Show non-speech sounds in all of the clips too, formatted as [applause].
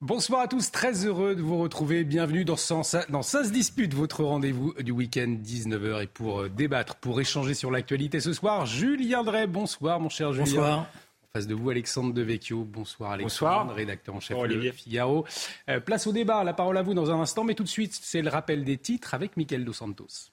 Bonsoir à tous, très heureux de vous retrouver. Bienvenue dans, dans Ça se dispute, votre rendez-vous du week-end 19h. Et pour euh, débattre, pour échanger sur l'actualité ce soir, Julien Drey. Bonsoir mon cher Julien. Bonsoir. En face de vous, Alexandre Devecchio. Bonsoir Alexandre, Bonsoir. rédacteur en chef de Figaro. Euh, place au débat, la parole à vous dans un instant, mais tout de suite, c'est le rappel des titres avec Michael Dos Santos.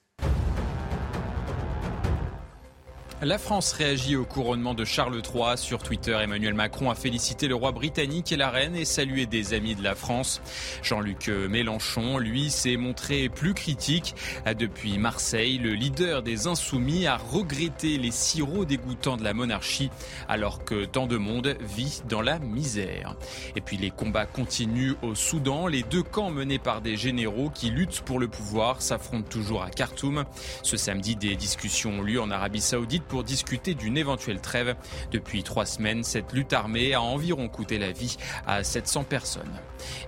La France réagit au couronnement de Charles III. Sur Twitter, Emmanuel Macron a félicité le roi britannique et la reine et salué des amis de la France. Jean-Luc Mélenchon, lui, s'est montré plus critique. Depuis Marseille, le leader des Insoumis a regretté les sirops dégoûtants de la monarchie alors que tant de monde vit dans la misère. Et puis les combats continuent au Soudan. Les deux camps menés par des généraux qui luttent pour le pouvoir s'affrontent toujours à Khartoum. Ce samedi, des discussions ont lieu en Arabie Saoudite pour discuter d'une éventuelle trêve. Depuis trois semaines, cette lutte armée a environ coûté la vie à 700 personnes.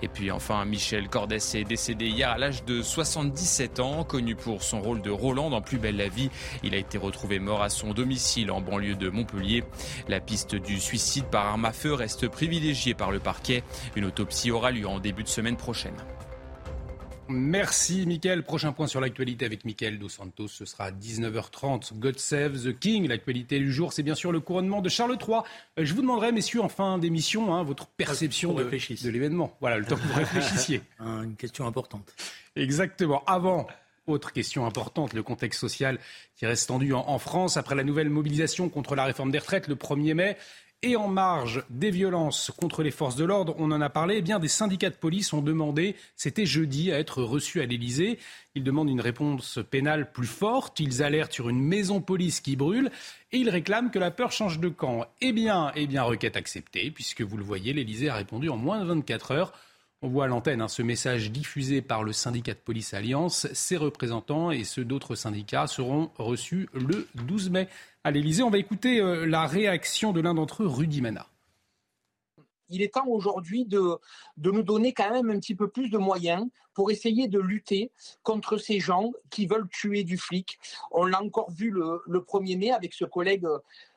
Et puis enfin, Michel Cordès est décédé hier à l'âge de 77 ans, connu pour son rôle de Roland dans Plus belle la vie. Il a été retrouvé mort à son domicile en banlieue de Montpellier. La piste du suicide par arme à feu reste privilégiée par le parquet. Une autopsie aura lieu en début de semaine prochaine. Merci Mickaël. Prochain point sur l'actualité avec Mickaël Dos Santos. Ce sera à 19h30. God Save the King. L'actualité du jour, c'est bien sûr le couronnement de Charles III. Euh, je vous demanderai, messieurs, en fin d'émission, hein, votre perception de, de l'événement. Voilà, le temps que vous [laughs] réfléchissiez. Une question importante. Exactement. Avant, autre question importante, le contexte social qui reste tendu en, en France après la nouvelle mobilisation contre la réforme des retraites le 1er mai. Et en marge des violences contre les forces de l'ordre, on en a parlé, eh des syndicats de police ont demandé, c'était jeudi, à être reçus à l'Elysée. Ils demandent une réponse pénale plus forte, ils alertent sur une maison police qui brûle et ils réclament que la peur change de camp. Eh bien, eh bien requête acceptée, puisque vous le voyez, l'Elysée a répondu en moins de 24 heures. On voit à l'antenne hein, ce message diffusé par le syndicat de police Alliance. Ses représentants et ceux d'autres syndicats seront reçus le 12 mai à l'Elysée. On va écouter euh, la réaction de l'un d'entre eux, Rudy Mana. Il est temps aujourd'hui de, de nous donner quand même un petit peu plus de moyens pour essayer de lutter contre ces gens qui veulent tuer du flic. On l'a encore vu le, le 1er mai avec ce collègue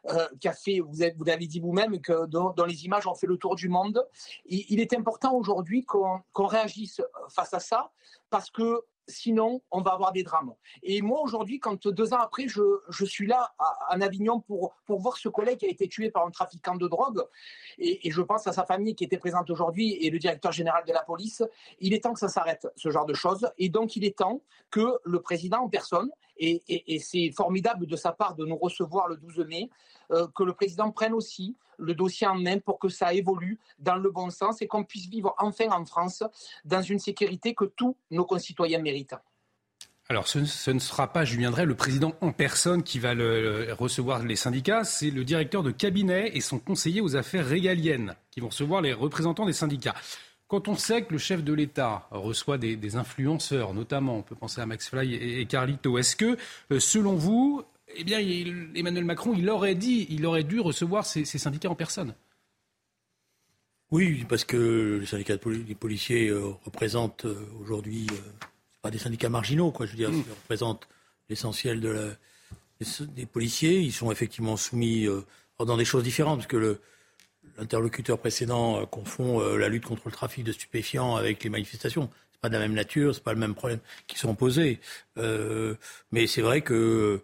euh, qui a fait, vous, avez, vous l'avez dit vous-même, que dans, les images ont fait le tour du monde. Il est important aujourd'hui qu'on qu réagisse face à ça parce que sinon on va avoir des drames. Et moi aujourd'hui, quand deux ans après, je, je suis là à, en Avignon pour, pour voir ce collègue qui a été tué par un trafiquant de drogue, et, et je pense à sa famille qui était présente aujourd'hui et le directeur général de la police, il est temps que ça s'arrête, ce genre de choses. Et donc il est temps que le président en personne, et, c'est formidable de sa part de nous recevoir le 12 mai, euh, que le président prenne aussi le dossier en main pour que ça évolue dans le bon sens et qu'on puisse vivre enfin en France dans une sécurité que tous nos concitoyens méritent. Alors, ce, ne sera pas Julien Drey, le président en personne, qui va recevoir les syndicats. C'est le directeur de cabinet et son conseiller aux affaires régaliennes qui vont recevoir les représentants des syndicats. Quand on sait que le chef de l'État reçoit des, des, influenceurs, notamment, on peut penser à Max Fly et, et Carlito, est-ce que, euh, selon vous, eh bien, il, Emmanuel Macron, il aurait dit, il aurait dû recevoir ces, ces syndicats en personne? Oui, parce que les syndicats de poli les policiers euh, représentent euh, aujourd'hui euh, pas des syndicats marginaux, quoi. Je veux dire, mmh. ils représentent l'essentiel de des, des, policiers. Ils sont effectivement soumis euh, dans des choses différentes, parce que le, l'interlocuteur précédent euh, confond euh, la lutte contre le trafic de stupéfiants avec les manifestations. C'est pas de la même nature, c'est pas le même problème qui sont posés. Euh, mais c'est vrai que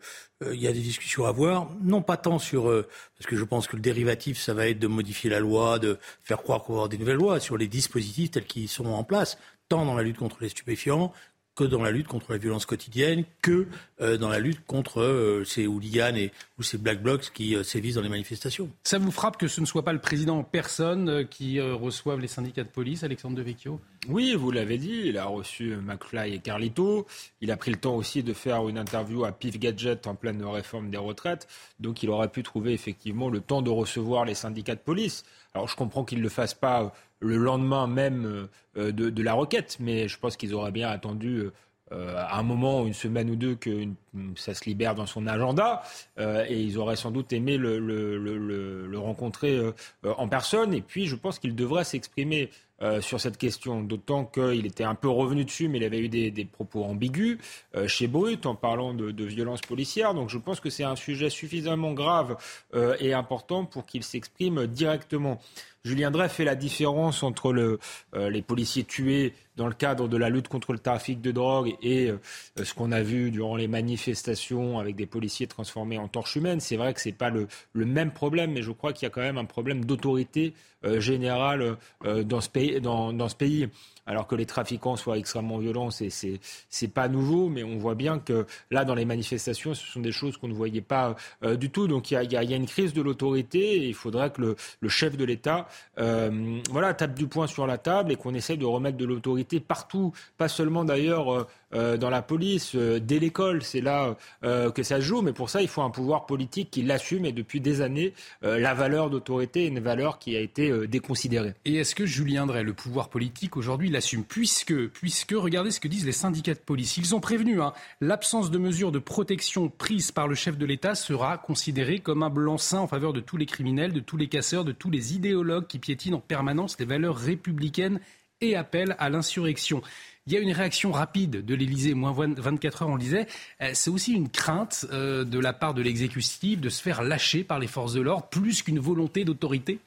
il y a des discussions à avoir, non pas tant sur parce que je pense que le dérivatif ça va être de modifier la loi, de faire croire qu'on va avoir des nouvelles lois sur les dispositifs tels qu'ils sont en place, tant dans la lutte contre les stupéfiants que dans la lutte contre la violence quotidienne, que euh, dans la lutte contre euh, ces hooligans et, ou ces black blocs qui euh, sévissent dans les manifestations. Ça vous frappe que ce ne soit pas le président en personne qui reçoive les syndicats de police, Alexandre Devecchio? Oui, vous l'avez dit, il a reçu McFly et Carlito. Il a pris le temps aussi de faire une interview à Pif Gadget en pleine réforme des retraites. Donc il aurait pu trouver effectivement le temps de recevoir les syndicats de police. Alors je comprends qu'il ne le fasse pas le lendemain même euh, de, la requête, mais je pense qu'ils auraient bien attendu euh, un moment, une semaine ou deux, que ça se libère dans son agenda, euh, et ils auraient sans doute aimé le, rencontrer euh, en personne. Et puis, je pense qu'il devrait s'exprimer euh, sur cette question, d'autant qu'il était un peu revenu dessus, mais il avait eu des, propos ambigus euh, chez Brut en parlant de, de violences policières. Donc je pense que c'est un sujet suffisamment grave euh, et important pour qu'il s'exprime directement. Julien Drey fait la différence entre le, les policiers tués dans le cadre de la lutte contre le trafic de drogue et ce qu'on a vu durant les manifestations avec des policiers transformés en torches humaines. C'est vrai que ce n'est pas le, même problème, mais je crois qu'il y a quand même un problème d'autorité générale dans, ce pays alors que les trafiquants soient extrêmement violents, c'est c'est pas nouveau, mais on voit bien que là, dans les manifestations, ce sont des choses qu'on ne voyait pas euh, du tout. Donc il y a, y a, une crise de l'autorité il faudrait que le, le chef de l'État, euh, voilà, tape du poing sur la table et qu'on essaie de remettre de l'autorité partout, pas seulement d'ailleurs euh, dans la police, dès l'école, c'est là que ça se joue. Mais pour ça, il faut un pouvoir politique qui l'assume. Et depuis des années, la valeur d'autorité est une valeur qui a été déconsidérée. Et est-ce que Julien Drey, le pouvoir politique aujourd'hui, puisque, puisque, regardez ce que disent les syndicats de police. Ils ont prévenu, hein, l'absence de mesures de protection prises par le chef de l'État sera considérée comme un blanc-seing en faveur de tous les criminels, de tous les casseurs, de tous les idéologues qui piétinent en permanence les valeurs républicaines et appellent à l'insurrection. Il y a une réaction rapide de l'Élysée, moins 24 heures, on le disait. Euh, c'est aussi une crainte euh, de la part de l'exécutif de se faire lâcher par les forces de l'ordre, plus qu'une volonté d'autorité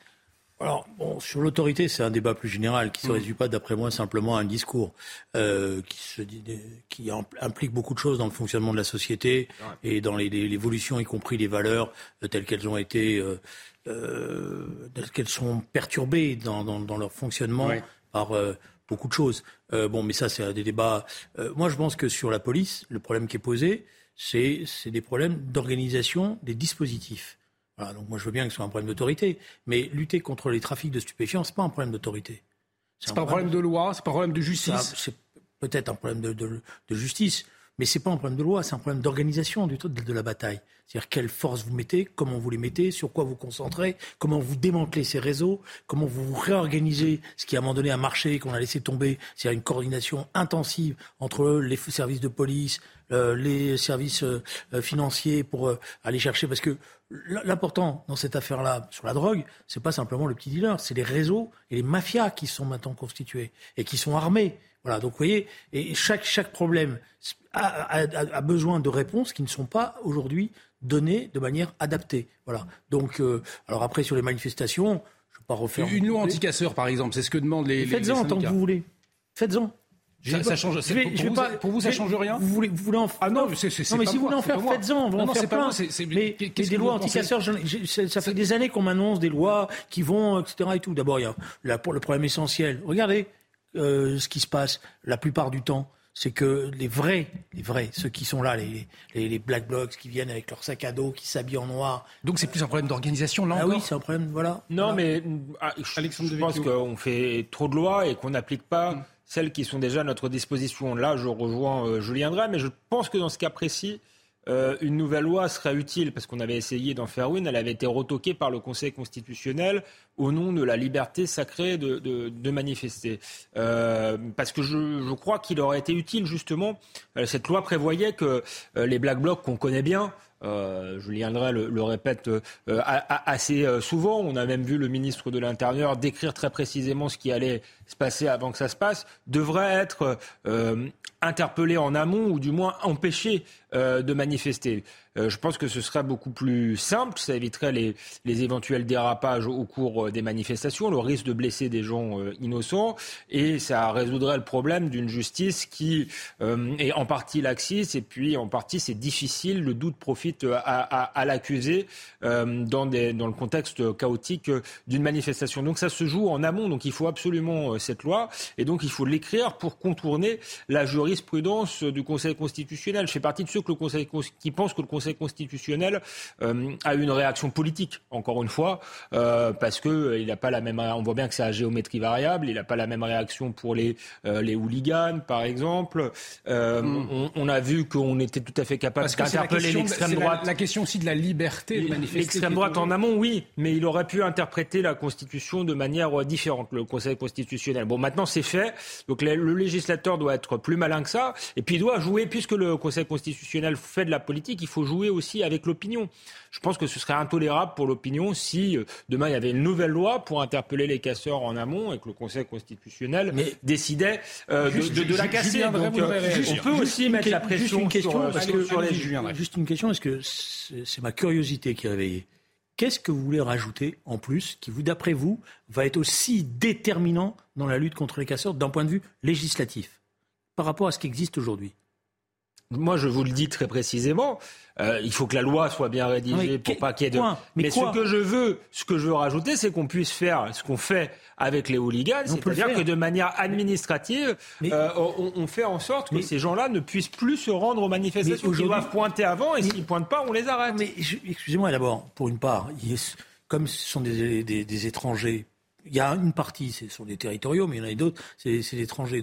alors, bon, sur l'autorité, c'est un débat plus général qui ne se mmh. résume pas, d'après moi, simplement à un discours euh, qui, se, qui implique beaucoup de choses dans le fonctionnement de la société et dans l'évolution, y compris les valeurs telles qu'elles ont été, euh, telles qu'elles sont perturbées dans, dans, leur fonctionnement par beaucoup de choses. Euh, bon, mais ça, c'est des débats. Euh, moi, je pense que sur la police, le problème qui est posé, c'est des problèmes d'organisation des dispositifs. Voilà, donc moi, je veux bien que ce soit un problème d'autorité, mais lutter contre les trafics de stupéfiants, c'est pas un problème d'autorité. C'est pas un problème de loi, c'est pas un problème de justice. C'est peut-être un problème de, de, de justice, mais c'est pas un problème de loi, c'est un problème d'organisation de, de la bataille. C'est-à-dire quelles forces vous mettez, comment vous les mettez, sur quoi vous concentrez, comment vous démantelez ces réseaux, comment vous réorganisez ce qui à un moment donné a marché, qu'on a laissé tomber, c'est-à-dire une coordination intensive entre les services de police, les services euh, euh, financiers pour aller chercher, parce que l'important dans cette affaire-là sur la drogue, c'est pas simplement le petit dealer, c'est les réseaux et les mafias qui sont maintenant constitués et qui sont armés. Voilà, donc vous voyez, et chaque, chaque problème a, a besoin de réponses qui ne sont pas aujourd'hui données de manière adaptée. Voilà. Donc, euh, alors après, sur les manifestations, je ne vais pas refaire. Une loi anti-casseurs, par exemple, c'est ce que demandent les. Faites-en tant que vous voulez. Faites-en. Ça, ça, change. Je vais, pour, vous, pas, pour, vous, ça change rien. Vous voulez, vous voulez en Ah non, c'est Non, mais si vous voulez en faire, faites-en. On va en faire plein. mais, des lois anti-casseurs, ça fait des années qu'on m'annonce des lois qui vont, etc. Et tout. D'abord, il y a le problème essentiel. Regardez euh, ce qui se passe la plupart du temps c'est que les vrais, les vrais, ceux qui sont là, les, les, black blocs qui viennent avec leur sac à dos, qui s'habillent en noir. Donc c'est plus un problème d'organisation là ah oui, c'est un problème, voilà. Non, mais ah, je, pense qu'on fait trop de lois et qu'on n'applique pas mm. Celles qui sont déjà à notre disposition. Là, je rejoins euh, Julien Drey, mais je pense que dans ce cas précis, euh, une nouvelle loi serait utile parce qu'on avait essayé d'en faire une. Elle avait été retoquée par le Conseil constitutionnel au nom de la liberté sacrée de, manifester. Euh, parce que je, crois qu'il aurait été utile justement. Cette loi prévoyait que les black blocs qu'on connaît bien, Julien Drey le, le répète assez souvent. On a même vu le ministre de l'Intérieur décrire très précisément ce qui allait se passer avant que ça se passe, devrait être interpellé en amont ou du moins empêché de manifester. Euh, je pense que ce serait beaucoup plus simple, ça éviterait les, les éventuels dérapages au cours euh, des manifestations, le risque de blesser des gens euh, innocents, et ça résoudrait le problème d'une justice qui est en partie laxiste, et puis en partie c'est difficile, le doute profite à, à, à l'accusé dans, des, dans le contexte chaotique d'une manifestation. Donc ça se joue en amont, donc il faut absolument cette loi, et donc il faut l'écrire pour contourner la jurisprudence du Conseil constitutionnel. Je partie de ceux que le Conseil, qui pensent que le Conseil constitutionnel euh, a une réaction politique, encore une fois, euh, parce que euh, il n'a pas la même. On voit bien que c'est à géométrie variable. Il n'a pas la même réaction pour les les hooligans, par exemple. Mm. on, a vu qu'on était tout à fait capable d'interpeller l'extrême droite. La, question aussi de la liberté de manifester. L'extrême droite en amont, oui, mais il aurait pu interpréter la Constitution de manière différente, le Conseil constitutionnel. Bon, maintenant c'est fait, donc le, le législateur doit être plus malin que ça, et puis il doit jouer, puisque le Conseil constitutionnel fait de la politique, il faut jouer aussi avec l'opinion. Je pense que ce serait intolérable pour l'opinion si euh, demain il y avait une nouvelle loi pour interpeller les casseurs en amont et que le Conseil constitutionnel décidait euh, de, la casser. Donc, on peut aussi mettre la pression question, sur, les... Juste une question, est-ce que c'est ma curiosité qui est réveillée Qu'est-ce que vous voulez rajouter en plus qui, vous, d'après vous, va être aussi déterminant dans la lutte contre les casseurs d'un point de vue législatif par rapport à ce qui existe aujourd'hui? Moi, je vous le dis très précisément, euh, il faut que la loi soit bien rédigée pour pas qu'il y ait de. Mais, ce que je veux, ce que je veux rajouter, c'est qu'on puisse faire ce qu'on fait avec les hooligans, c'est-à-dire que de manière administrative, euh, on, fait en sorte que ces gens-là ne puissent plus se rendre aux manifestations. Ils doivent pointer avant et s'ils pointent pas, on les arrête. Mais excusez-moi d'abord, pour une part, comme ce sont des, des étrangers il y a une partie, ce sont des territoriaux, mais il y en a d'autres, c'est des étrangers.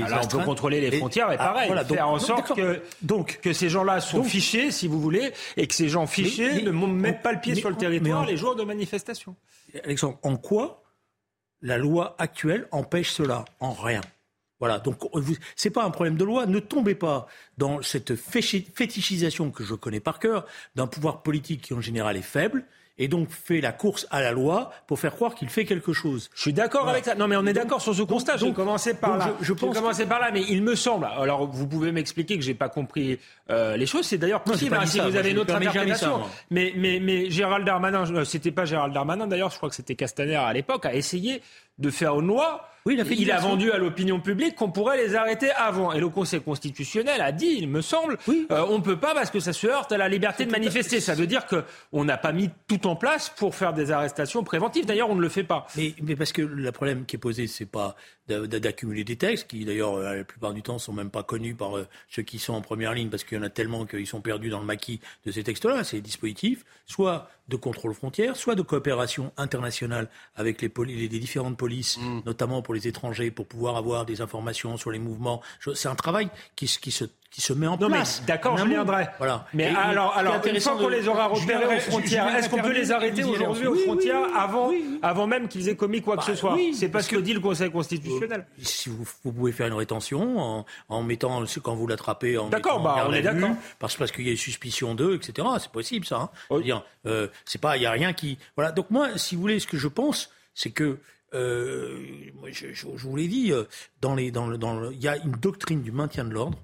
Donc alors on peut contrôler les frontières, mais ah, pareil, faire en sorte que, donc, que ces gens-là sont fichés, si vous voulez, et que ces gens fichés ne mettent pas le pied sur le territoire les jours de manifestation. Alexandre, en quoi la loi actuelle empêche cela? En rien. Voilà, donc c'est pas un problème de loi. Ne tombez pas dans cette fétichisation que je connais par cœur d'un pouvoir politique qui en général est faible et donc fait la course à la loi pour faire croire qu'il fait quelque chose. Je suis d'accord avec ça. Non, mais on est d'accord sur ce constat. je vais commencer par là. Je, pense commencer par là, mais il me semble. Alors, vous pouvez m'expliquer que j'ai pas compris euh, les choses. C'est d'ailleurs possible hein, si vous avez une autre interprétation. mais, mais, mais Gérald Darmanin, euh, c'était pas Gérald Darmanin d'ailleurs. Je crois que c'était Castaner à l'époque, a essayé de faire une loi oui, il a, vendu à l'opinion publique qu'on pourrait les arrêter avant. Et le Conseil constitutionnel a dit, il me semble, euh, on ne peut pas parce que ça se heurte à la liberté de manifester. Ça veut dire qu'on n'a pas mis tout en place pour faire des arrestations préventives. D'ailleurs, on ne le fait pas. Mais, mais parce que le problème qui est posé, c'est pas d'accumuler des textes qui, d'ailleurs, euh, la plupart du temps, sont même pas connus par euh, ceux qui sont en première ligne parce qu'il y en a tellement qu'ils sont perdus dans le maquis de ces textes-là. C'est les dispositifs, soit de contrôle frontière, soit de coopération internationale avec les, les, différentes polices, mm. notamment pour les étrangers, pour pouvoir avoir des informations sur les mouvements. C'est un travail qui, qui se qui se met en place. D'accord, je viendrai. Voilà. Mais alors, alors une fois qu'on les aura repérés aux frontières, est-ce qu'on peut les arrêter aujourd'hui aux frontières avant, avant même qu'ils aient commis quoi que ce bah, soit C'est pas ce que dit le Conseil constitutionnel. Euh, si vous, vous, pouvez faire une rétention en, en mettant, quand vous l'attrapez, en D'accord, bah, on est d'accord. Parce, parce qu'il y a une suspicion d'eux, etc. C'est possible, ça. Hein. Euh, c'est pas, il y a rien qui. Voilà. Donc moi, si vous voulez, ce que je pense, c'est que euh, je, je, je, vous l'ai dit, euh, dans les, dans, dans il y a une doctrine du maintien de l'ordre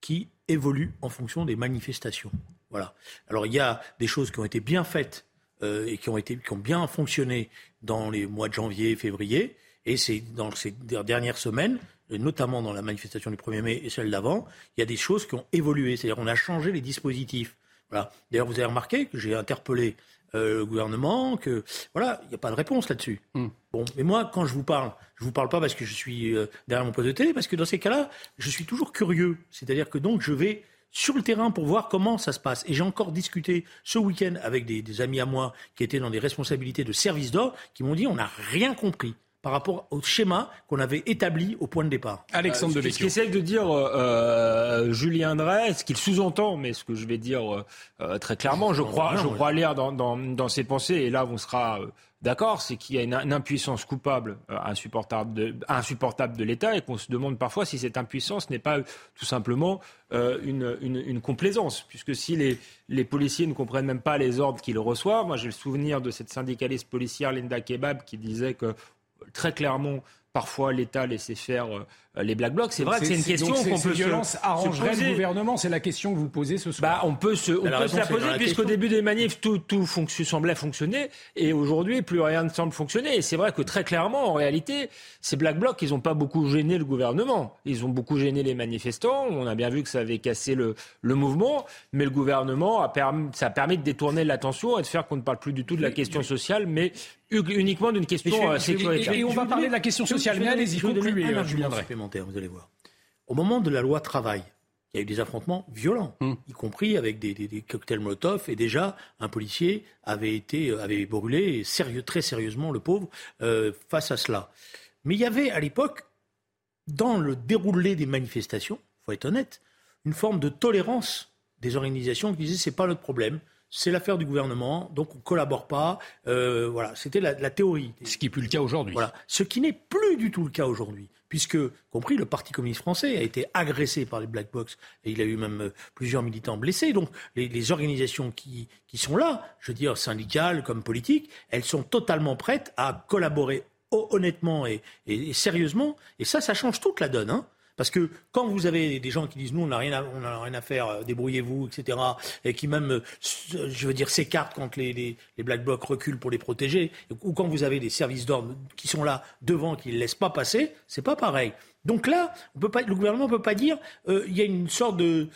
qui évolue en fonction des manifestations. Voilà. Alors il y a des choses qui ont été bien faites euh, et qui ont, été, qui ont bien fonctionné dans les mois de janvier, février, et c'est dans ces dernières semaines, notamment dans la manifestation du 1er mai et celle d'avant, il y a des choses qui ont évolué. C'est-à-dire on a changé les dispositifs. Voilà. D'ailleurs, vous avez remarqué que j'ai interpellé euh, le gouvernement, que voilà, il n'y a pas de réponse là-dessus. Hmm. Bon, mais moi, quand je vous parle, je vous parle pas parce que je suis euh, derrière mon poste de télé, parce que dans ces cas-là, je suis toujours curieux. C'est-à-dire que donc je vais sur le terrain pour voir comment ça se passe. Et j'ai encore discuté ce week-end avec des, des, amis à moi qui étaient dans des responsabilités de service d'or, qui m'ont dit on n'a rien compris par rapport au schéma qu'on avait établi au point de départ. Alexandre euh, Ce qu'essaye de dire euh, euh, Julien Drey, ce qu'il sous-entend, mais ce que je vais dire euh, très clairement, je crois, je crois lire dans, dans, dans, ses pensées, et là on sera d'accord, c'est qu'il y a une, impuissance coupable, insupportable de, insupportable de l'État, et qu'on se demande parfois si cette impuissance n'est pas tout simplement une, une, une, complaisance, puisque si les, les policiers ne comprennent même pas les ordres qu'ils reçoivent, moi j'ai le souvenir de cette syndicaliste policière Linda Kebab qui disait que très clairement, parfois l'État laissait faire euh, les black blocs. C'est vrai que c'est une question qu'on peut violence arrangerait le gouvernement. C'est la question que vous posez ce soir. Bah, on peut se, on peut la poser puisqu'au début des manifs tout, tout semblait fonctionner et aujourd'hui plus rien ne semble fonctionner. Et c'est vrai que très clairement, en réalité, ces black blocs, ils n'ont pas beaucoup gêné le gouvernement. Ils ont beaucoup gêné les manifestants. On a bien vu que ça avait cassé le, le mouvement, mais le gouvernement a permis, ça a permis de détourner l'attention et de faire qu'on ne parle plus du tout de la question sociale, mais uniquement d'une question euh, sécuritaire. Et, on va parler de la question sociale, mais allez-y, concluez, Vous allez voir. Au moment de la loi travail, il y a eu des affrontements violents, hmm. y compris avec des, cocktails Molotov, et déjà un policier avait été euh, avait brûlé sérieux, très sérieusement le pauvre euh, face à cela. Mais il y avait à l'époque, dans le déroulé des manifestations, faut être honnête, une forme de tolérance des organisations qui disaient c'est pas notre problème, c'est l'affaire du gouvernement, donc on collabore pas. Euh, voilà, c'était la, la, théorie. Ce qui n'est plus le cas aujourd'hui. Voilà, ce qui n'est plus du tout le cas aujourd'hui puisque, compris, le Parti communiste français a été agressé par les Black Box et il a eu même euh, plusieurs militants blessés. Donc, les, organisations qui, sont là, je veux dire syndicales comme politiques, elles sont totalement prêtes à collaborer honnêtement et, sérieusement. Et ça, ça change toute la donne. Hein. Parce que quand vous avez des gens qui disent nous on n'a rien, à, on rien à faire, euh, débrouillez-vous, etc. Et qui même, euh, je veux dire, s'écartent quand les, les, les, black blocs reculent pour les protéger, ou quand vous avez des services d'ordre qui sont là devant, qui ne laissent pas passer, c'est pas pareil. Donc là, on peut pas, le gouvernement ne peut pas dire euh, il y a une sorte de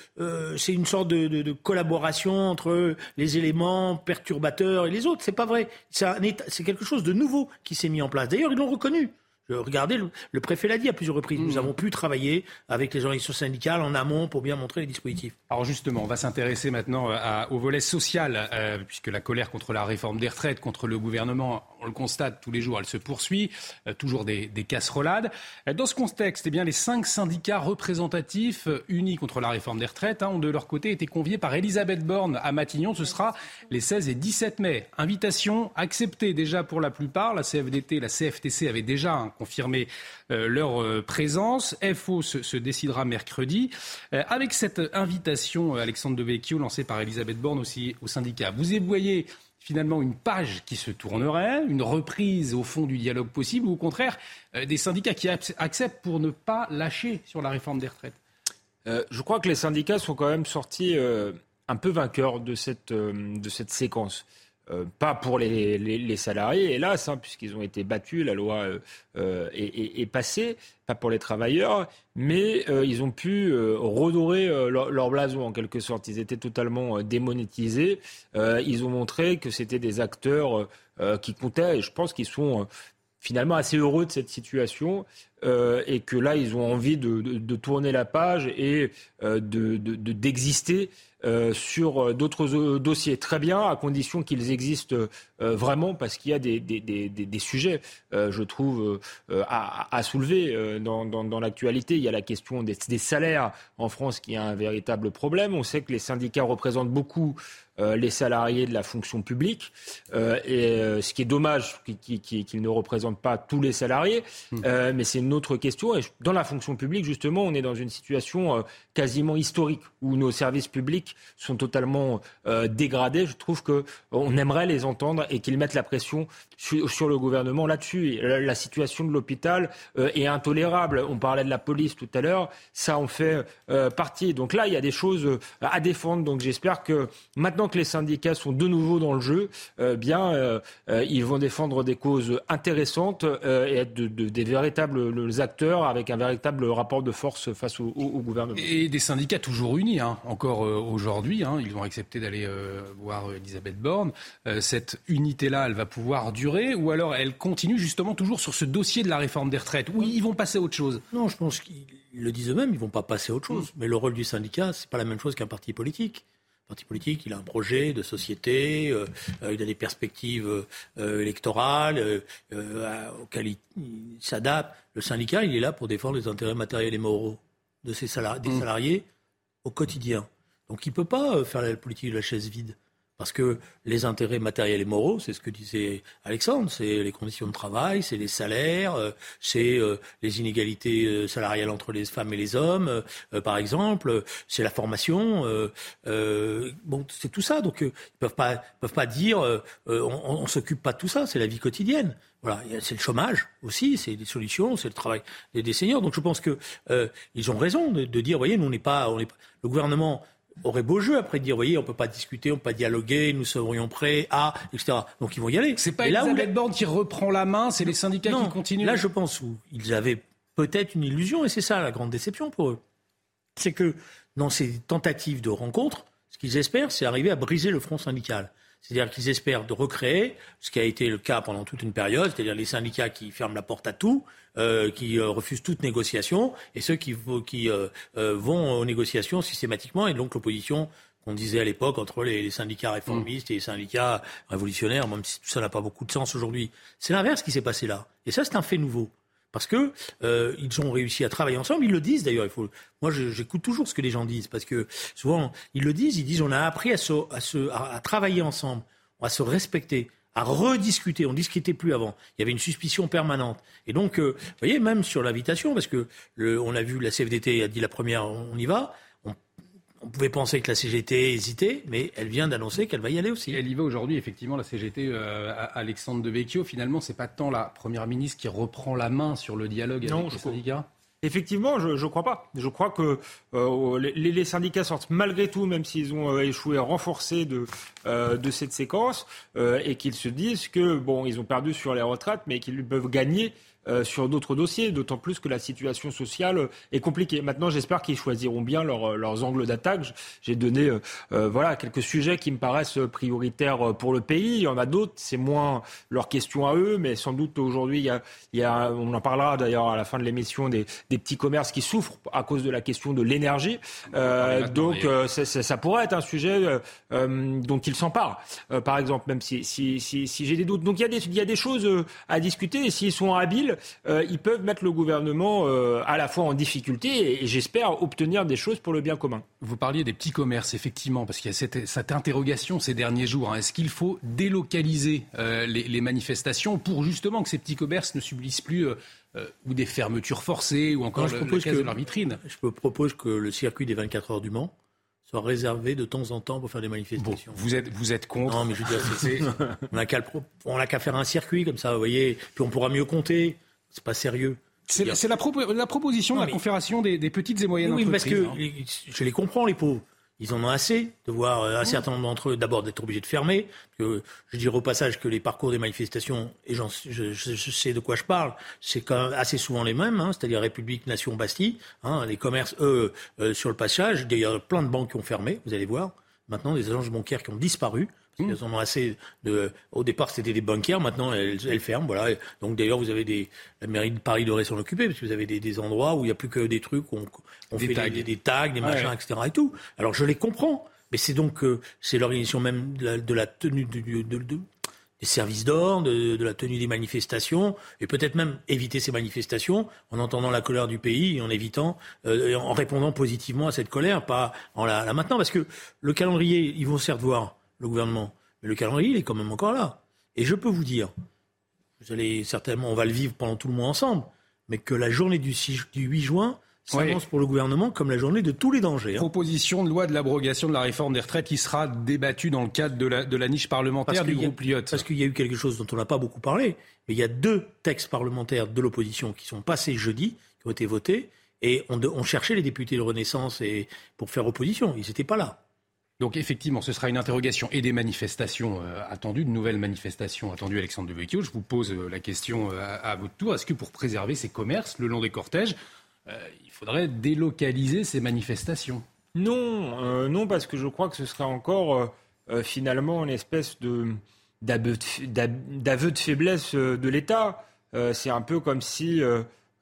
c'est une sorte de, de, de, collaboration entre les éléments perturbateurs et les autres. C'est pas vrai. C'est quelque chose de nouveau qui s'est mis en place. D'ailleurs, ils l'ont reconnu. Regardez, le, préfet l'a dit à plusieurs reprises. Nous mmh. avons pu travailler avec les organisations syndicales en amont pour bien montrer les dispositifs. Alors justement, on va s'intéresser maintenant euh, au volet social, euh, puisque la colère contre la réforme des retraites, contre le gouvernement, on le constate tous les jours, elle se poursuit. Euh, toujours des, des, casserolades. Dans ce contexte, eh bien, les cinq syndicats représentatifs unis contre la réforme des retraites hein, ont de leur côté été conviés par Elisabeth Borne à Matignon. Ce sera les 16 et 17 mai. Invitation acceptée déjà pour la plupart. La CFDT, la CFTC avaient déjà confirmé euh, leur euh, présence. FO se, décidera mercredi. Euh, avec cette invitation, Alexandre Devecchio, lancée par Elisabeth Borne aussi au syndicat, vous voyez finalement une page qui se tournerait, une reprise au fond du dialogue possible, ou au contraire des syndicats qui acceptent pour ne pas lâcher sur la réforme des retraites? Je crois que les syndicats sont quand même sortis un peu vainqueurs de cette, de cette séquence. Euh, pas pour les, salariés, hélas, hein, puisqu'ils ont été battus, la loi euh, euh, est, passée, pas pour les travailleurs, mais ils ont pu redorer leur, blason en quelque sorte. Ils étaient totalement démonétisés. ils ont montré que c'était des acteurs qui comptaient, et je pense qu'ils sont finalement assez heureux de cette situation et que là, ils ont envie de, tourner la page et d'exister. Euh, sur euh, d'autres euh, dossiers. Très bien, à condition qu'ils existent vraiment, parce qu'il y a des, des, des, des sujets, je trouve, à, à, soulever dans, dans, dans l'actualité. Il y a la question des, salaires en France qui est un véritable problème. On sait que les syndicats représentent beaucoup les salariés de la fonction publique, et ce qui est dommage qu'ils ne représentent pas tous les salariés, mmh. mais c'est une autre question. Et dans la fonction publique, justement, on est dans une situation quasiment historique où nos services publics sont totalement euh, dégradés. Je trouve qu'on aimerait les entendre et qu'ils mettent la pression sur, le gouvernement là-dessus. La, situation de l'hôpital euh, est intolérable. On parlait de la police tout à l'heure. Ça en fait euh, partie. Donc là, il y a des choses à défendre. Donc j'espère que maintenant que les syndicats sont de nouveau dans le jeu, bien, ils vont défendre des causes intéressantes et être des véritables acteurs avec un véritable rapport de force face au, gouvernement. Et des syndicats toujours unis, hein, encore aujourd'hui aujourd'hui. Hein, ils ont accepté d'aller euh, voir Elisabeth Borne. Euh, cette unité-là, elle va pouvoir durer ou alors elle continue justement toujours sur ce dossier de la réforme des retraites ou ils vont passer à autre chose? Non, je pense qu'ils le disent eux-mêmes, ils ne vont pas passer à autre chose. Mm. Mais le rôle du syndicat, c'est pas la même chose qu'un parti politique. Parti politique, il a un projet de société, euh, il a des perspectives électorales auxquelles il, s'adapte. Le syndicat, il est là pour défendre les intérêts matériels et moraux de ses des mm. salariés au quotidien. Donc il ne peut pas euh, faire la politique de la chaise vide. Parce que les intérêts matériels et moraux, c'est ce que disait Alexandre, c'est les conditions de travail, c'est les salaires, euh, c'est euh, les inégalités salariales entre les femmes et les hommes, par exemple, c'est la formation. bon, c'est tout ça. Donc ils pas, peuvent pas dire, on, ne s'occupe pas de tout ça. C'est la vie quotidienne. Voilà, c'est le chômage aussi, c'est des solutions, c'est le travail des, seniors. Donc je pense que ils ont raison de, de dire, voyez, nous on n'est pas, le gouvernement aurait beau jeu après de dire, voyez, on peut pas discuter, on peut pas dialoguer, nous serions prêts à, etc. Donc ils vont y aller. C'est pas Elisabeth là Borne qui reprend la main, c'est les syndicats qui continuent. Là, je pense où ils avaient peut-être une illusion, et c'est ça la grande déception pour eux. C'est que dans ces tentatives de rencontre, ce qu'ils espèrent, c'est arriver à briser le front syndical. C'est-à-dire qu'ils espèrent de recréer ce qui a été le cas pendant toute une période, c'est-à-dire les syndicats qui ferment la porte à tout, euh, qui euh, refusent toute négociation, et ceux qui, qui euh, vont aux négociations systématiquement, et donc l'opposition qu'on disait à l'époque entre les, syndicats réformistes et les syndicats révolutionnaires, même si tout ça n'a pas beaucoup de sens aujourd'hui. C'est l'inverse qui s'est passé là. Et ça, c'est un fait nouveau. Parce que euh, ils ont réussi à travailler ensemble. Ils le disent d'ailleurs. Il faut. Moi, j'écoute toujours ce que les gens disent parce que souvent ils le disent. Ils disent on a appris à, se, à, travailler ensemble, à se respecter, à rediscuter. On discutait plus avant. Il y avait une suspicion permanente. Et donc, euh, vous voyez, même sur l'invitation, parce que le, on a vu la CFDT a dit la première, on y va. On, pouvait penser que la CGT hésitait, mais elle vient d'annoncer qu'elle va y aller aussi. Elle y va aujourd'hui, effectivement, la CGT. Euh, Alexandre Devecchio, finalement, c'est pas tant la première ministre qui reprend la main sur le dialogue avec les syndicats? Effectivement, je ne crois pas. Je crois que euh, les, les, syndicats sortent malgré tout, même s'ils ont euh, échoué, renforcés de, euh, de cette séquence, euh, et qu'ils se disent que bon, ils ont perdu sur les retraites, mais qu'ils peuvent gagner euh, sur d'autres dossiers, d'autant plus que la situation sociale est compliquée. Maintenant, j'espère qu'ils choisiront bien leur, leurs angles d'attaque. J'ai donné euh, euh, voilà, quelques sujets qui me paraissent prioritaires pour le pays. Il y en a d'autres, c'est moins leur question à eux, mais sans doute aujourd'hui, il y a, il y a, on en parlera d'ailleurs à la fin de l'émission, des, des, petits commerces qui souffrent à cause de la question de l'énergie. donc, ça, ça, pourrait être un sujet dont ils s'emparent, par exemple, même si, si, si, si j'ai des doutes. Donc, il y, a des, il y a des choses à discuter et s'ils sont habiles, euh, ils peuvent mettre le gouvernement euh, à la fois en difficulté et, j'espère obtenir des choses pour le bien commun. Vous parliez des petits commerces, effectivement, parce qu'il y a cette, interrogation ces derniers jours. Hein. Est-ce qu'il faut délocaliser euh, les, manifestations pour justement que ces petits commerces ne subissent plus ou des fermetures forcées ou encore je le, propose que, de leur vitrine? Je propose que le circuit des 24 heures du Mans soit réservé de temps en temps pour faire des manifestations. vous êtes vous êtes contre Non, mais je veux dire, [laughs] on n'a qu'à faire un circuit comme ça, vous voyez, puis on pourra mieux compter. C'est pas sérieux. C'est la, la, proposition de la Confédération des, petites et moyennes oui, entreprises. Oui, parce que hein. je les comprends, les pauvs. Ils en ont assez de voir euh, un certain nombre d'entre eux d'abord d'être obligés de fermer. Que, je dirais au passage que les parcours des manifestations, et je, je, sais de quoi je parle, c'est quand même assez souvent les mêmes, hein, c'est-à-dire République, Nation, Bastille. Hein, les commerces, eux, euh, sur le passage, il y a plein de banques qui ont fermé, vous allez voir. Maintenant, des agences bancaires qui ont disparu. Parce mmh. en ont assez de. Au départ, c'était des banquières. Maintenant, elles, elles, ferment. Voilà. Donc, d'ailleurs, vous avez des. La mairie de Paris devrait s'en occuper parce que vous avez des, des endroits où il n'y a plus que des trucs. Où on, on fait tags. Des, des, tags, des machins, etc. Et tout. Alors, je les comprends. Mais c'est donc. Euh, c'est l'organisation même de la, de la tenue de, de, de, des services d'ordre, de, de, la tenue des manifestations, et peut-être même éviter ces manifestations en entendant la colère du pays et en évitant, euh, en répondant positivement à cette colère, pas en la, la maintenant, parce que le calendrier, ils vont certes voir le gouvernement. Mais le calendrier, il est quand même encore là. Et je peux vous dire, vous allez certainement, on va le vivre pendant tout le mois ensemble, mais que la journée du, 6, du 8 juin s'annonce pour le gouvernement comme la journée de tous les dangers. Hein. Proposition de loi de l'abrogation de la réforme des retraites qui sera débattue dans le cadre de la, de la niche parlementaire du groupe Lyotte. Parce qu'il y a eu quelque chose dont on n'a pas beaucoup parlé, mais il y a deux textes parlementaires de l'opposition qui sont passés jeudi, qui ont été votés, et on, on cherchait les députés de Renaissance et, pour faire opposition. Ils n'étaient pas là. Donc effectivement, ce sera une interrogation et des manifestations euh, attendues, de nouvelles manifestations attendues, Alexandre Devecchio. Je vous pose euh, la question euh, à, votre tour. Est-ce que pour préserver ces commerces le long des cortèges, il faudrait délocaliser ces manifestations? Non, non, parce que je crois que ce serait encore finalement une espèce de d'aveu de, faiblesse de l'État. C'est un peu comme si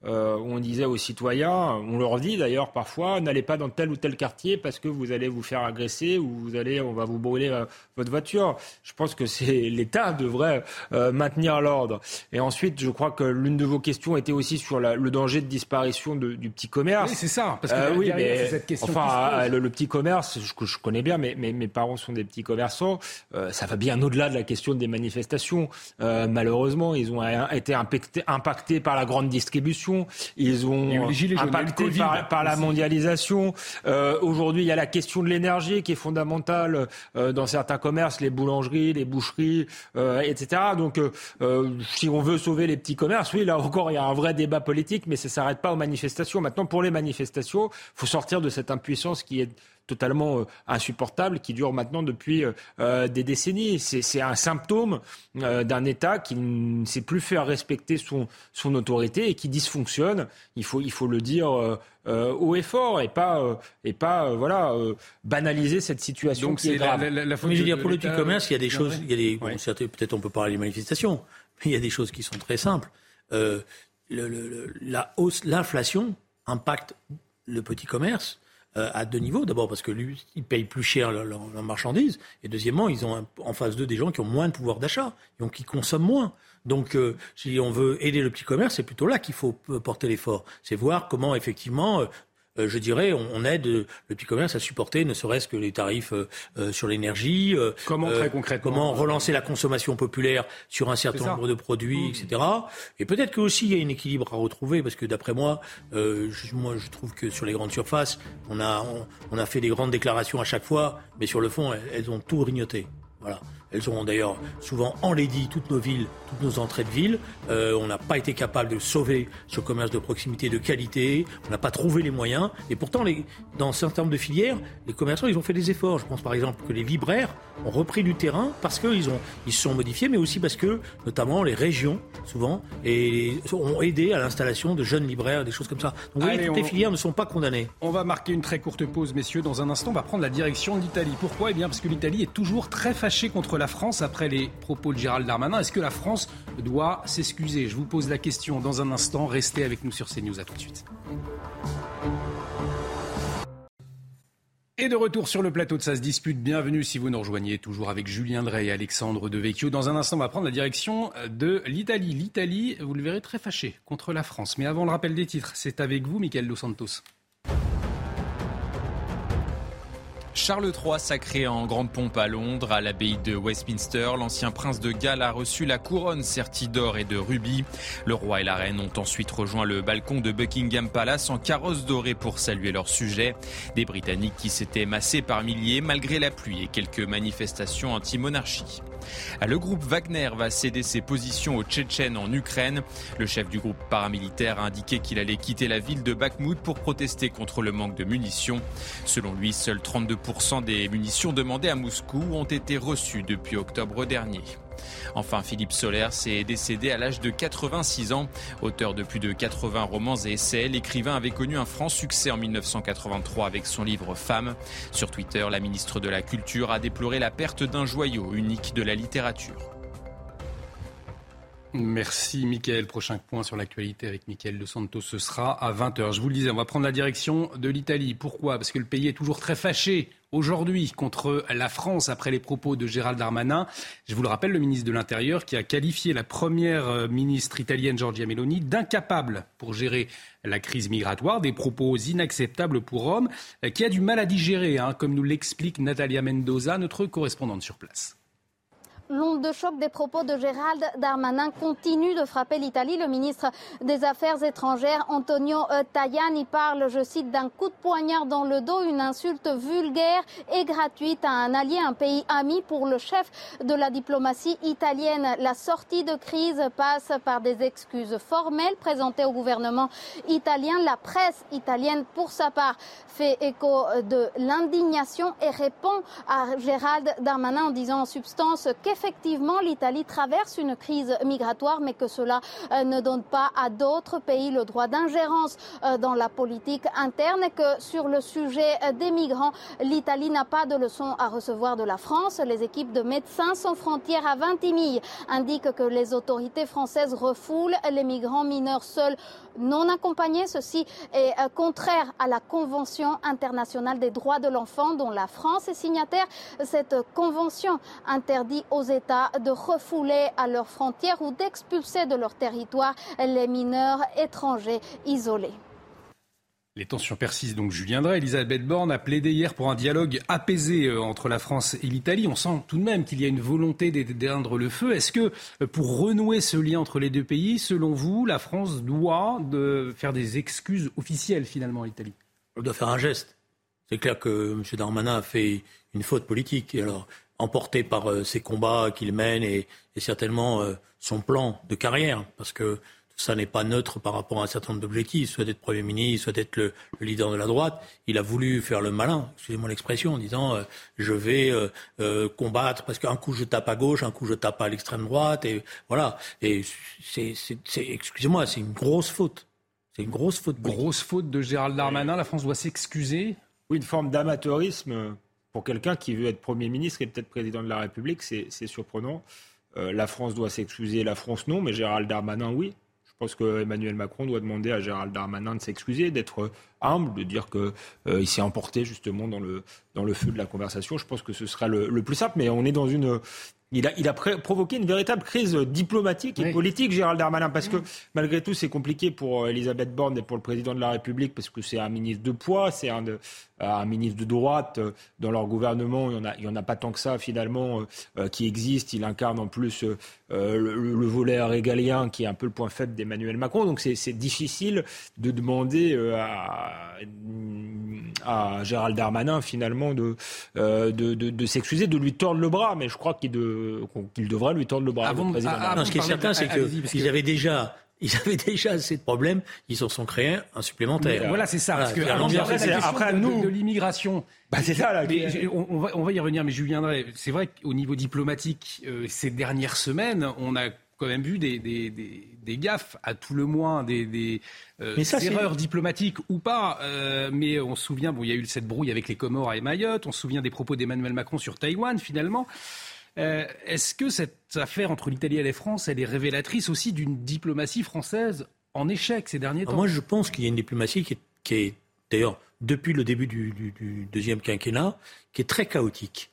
euh, on disait aux citoyens, on leur dit d'ailleurs parfois, n'allez pas dans tel ou tel quartier parce que vous allez vous faire agresser ou vous allez, on va vous brûler euh, votre voiture. Je pense que c'est [laughs] l'État devrait euh, maintenir l'ordre. Et ensuite, je crois que l'une de vos questions était aussi sur le danger de disparition du petit commerce. Oui, c'est ça. Parce que oui, mais, cette question enfin, le, petit commerce, je, je connais bien, mais, mes parents sont des petits commerçants. ça va bien au-delà de la question des manifestations. malheureusement, ils ont été impactés par la grande distribution ils ont impacté par, la mondialisation. Euh, aujourd'hui, il y a la question de l'énergie qui est fondamentale euh, dans certains commerces, les boulangeries, les boucheries, euh, etc. Donc, si on veut sauver les petits commerces, oui, là encore, il y a un vrai débat politique, mais ça ne s'arrête pas aux manifestations. Maintenant, pour les manifestations, il faut sortir de cette impuissance qui est totalement euh, insupportable qui dure maintenant depuis euh, euh, des décennies. C'est un symptôme d'un État qui ne sait plus faire respecter son, son autorité et qui dysfonctionne. Il faut, il faut le dire haut et fort et pas, et pas voilà, banaliser cette situation Donc qui est grave. La, la, Mais je veux dire, pour le petit commerce, il y a des choses, il y a des, peut-être on peut parler des manifestations, mais il y a des choses qui sont très simples. le, la hausse, l'inflation impacte le petit commerce euh, à deux niveaux. D'abord parce que lui, ils payent plus cher leurs marchandises. Et deuxièmement, ils ont en face d'eux des gens qui ont moins de pouvoir d'achat, donc qui consomment moins. Donc, euh, si on veut aider le petit commerce, c'est plutôt là qu'il faut porter l'effort. C'est voir comment, effectivement, euh, je dirais, on, aide le petit commerce à supporter ne serait-ce que les tarifs euh, sur l'énergie. comment très concrètement Comment relancer la consommation populaire sur un certain nombre de produits, mmh. etc. Et peut-être que aussi il y a un équilibre à retrouver parce que d'après moi, je, moi je trouve que sur les grandes surfaces, on a on, a fait des grandes déclarations à chaque fois, mais sur le fond, elles, ont tout rignoté. Voilà. Elles ont d'ailleurs souvent enlaidi toutes nos villes, toutes nos entrées de ville. Euh, on n'a pas été capable de sauver ce commerce de proximité de qualité. On n'a pas trouvé les moyens. Et pourtant, les, dans un certain nombre de filières, les commerçants, ils ont fait des efforts. Je pense par exemple que les libraires ont repris du terrain parce qu'ils ils se sont modifiés, mais aussi parce que, notamment, les régions, souvent, et, ont aidé à l'installation de jeunes libraires, des choses comme ça. Donc, vous voyez, toutes les filières ne sont pas condamnées. On va marquer une très courte pause, messieurs. Dans un instant, on va prendre la direction de l'Italie. Pourquoi? Eh bien, parce que l'Italie est toujours très fâchée contre la France après les propos de Gérald Darmanin. Est-ce que la France doit s'excuser? Je vous pose la question dans un instant. Restez avec nous sur CNews. À tout de suite. Et de retour sur le plateau de Ça se dispute, bienvenue si vous nous rejoignez, toujours avec Julien Drey et Alexandre Devecchio. Dans un instant, on va prendre la direction de l'Italie. L'Italie, vous le verrez, très fâchée contre la France. Mais avant le rappel des titres, c'est avec vous, Michael Dos Santos. Charles III sacré en grande pompe à Londres, à l'abbaye de Westminster, l'ancien prince de Galles a reçu la couronne sertie d'or et de rubis. Le roi et la reine ont ensuite rejoint le balcon de Buckingham Palace en carrosse dorée pour saluer leur sujet. Des Britanniques qui s'étaient massés par milliers malgré la pluie et quelques manifestations anti-monarchie. Le groupe Wagner va céder ses positions aux Tchétchènes en Ukraine. Le chef du groupe paramilitaire a indiqué qu'il allait quitter la ville de Bakhmut pour protester contre le manque de munitions. Selon lui, seuls 32% des munitions demandées à Moscou ont été reçues depuis octobre dernier. Enfin, Philippe Soler s'est décédé à l'âge de 86 ans. Auteur de plus de 80 romans et essais, l'écrivain avait connu un franc succès en 1983 avec son livre Femmes. Sur Twitter, la ministre de la Culture a déploré la perte d'un joyau unique de la littérature. Merci Mickaël. Prochain point sur l'actualité avec Mickaël De Santos, ce sera à 20h. Je vous le disais, on va prendre la direction de l'Italie. Pourquoi? Parce que le pays est toujours très fâché aujourd'hui contre la France après les propos de Gérald Darmanin. Je vous le rappelle, le ministre de l'Intérieur qui a qualifié la première euh, ministre italienne Giorgia Meloni d'incapable pour gérer la crise migratoire, des propos inacceptables pour Rome, euh, qui a du mal à digérer, hein, comme nous l'explique Natalia Mendoza, notre correspondante sur place. L'onde de choc des propos de Gérald Darmanin continue de frapper l'Italie. Le ministre des Affaires étrangères, Antonio euh, Tajani, parle, je cite, d'un coup de poignard dans le dos, une insulte vulgaire et gratuite à un allié, un pays ami pour le chef de la diplomatie italienne. La sortie de crise passe par des excuses formelles présentées au gouvernement italien. La presse italienne, pour sa part, fait écho de l'indignation et répond à Gérald Darmanin en disant en substance qu'effectivement l'Italie traverse une crise migratoire, mais que cela euh, ne donne pas à d'autres pays le droit d'ingérence euh, dans la politique interne et que sur le sujet euh, des migrants, l'Italie n'a pas de leçons à recevoir de la France. Les équipes de médecins sans frontières à Vintimille indiquent que les autorités françaises refoulent les migrants mineurs seuls non accompagnés. Ceci est contraire à la Convention internationale des droits de l'enfant dont la France est signataire. Cette convention interdit aux États de refouler à leurs frontières ou d'expulser de leur territoire les mineurs étrangers isolés. Les tensions persistent donc, Julien Drey. Elisabeth Borne a plaidé hier pour un dialogue apaisé euh, entre la France et l'Italie. On sent tout de même qu'il y a une volonté d'éteindre le feu. Est-ce que euh, pour renouer ce lien entre les deux pays, selon vous, la France doit de faire des excuses officielles finalement à l'Italie? Elle doit faire un geste. C'est clair que M. Darmanin a fait une faute politique. Alors, emporté par euh, ses combats qu'il mène et, certainement son plan de carrière, parce que ça n'est pas neutre par rapport à un certain nombre d'objectifs, soit d'être Premier ministre, soit d'être le, leader de la droite. Il a voulu faire le malin, excusez-moi l'expression, en disant euh, je vais euh, euh, combattre parce qu'un coup je tape à gauche, un coup je tape à l'extrême droite, et voilà. Et c'est, excusez-moi, c'est une grosse faute. C'est une grosse faute. Grosse faute de Gérald Darmanin. La France doit s'excuser. Oui, une forme d'amateurisme pour quelqu'un qui veut être Premier ministre et peut-être président de la République, c'est, surprenant. la France doit s'excuser, la France non, mais Gérald Darmanin oui. Pense qu'Emmanuel Macron doit demander à Gérald Darmanin de s'excuser, d'être humble, de dire qu'il euh, s'est emporté justement dans le, dans le feu de la conversation. Je pense que ce serait le, plus simple, mais on est dans une Il a, il a provoqué une véritable crise diplomatique et politique, Gérald Darmanin, parce que malgré tout, c'est compliqué pour Elisabeth Borne et pour le président de la République, parce que c'est un ministre de poids, c'est un, un, ministre de droite. Dans leur gouvernement, il n'y en, a, il y en a pas tant que ça, finalement, euh, qui existe. Il incarne en plus euh, le, le, volet régalien, qui est un peu le point faible d'Emmanuel Macron. Donc c'est difficile de demander euh, à, à, Gérald Darmanin, finalement, de, de, de, de s'excuser, de lui tordre le bras. Mais je crois qu'il de qu'il devrait lui tendre le bras. Avant, président non, ce qui est certain, c'est qu'ils avaient déjà [laughs] ils avaient déjà assez de problèmes, ils en sont créés un supplémentaire. voilà, c'est ça. Parce que, après, après, nous, de, l'immigration. Bah, c'est ça, là. on, va, on va y revenir, mais je viendrai. C'est vrai qu'au niveau diplomatique, euh, ces dernières semaines, on a quand même vu des, des, des, des gaffes, à tout le moins, des, des euh, erreurs diplomatiques ou pas. Euh, mais on se souvient, bon, il y a eu cette brouille avec les Comores et Mayotte, on se souvient des propos d'Emmanuel Macron sur Taïwan, finalement. Euh, est-ce que cette affaire entre l'Italie et la France, elle est révélatrice aussi d'une diplomatie française en échec ces derniers temps? Moi, je pense qu'il y a une diplomatie qui est, d'ailleurs, depuis le début du, deuxième quinquennat, qui est très chaotique.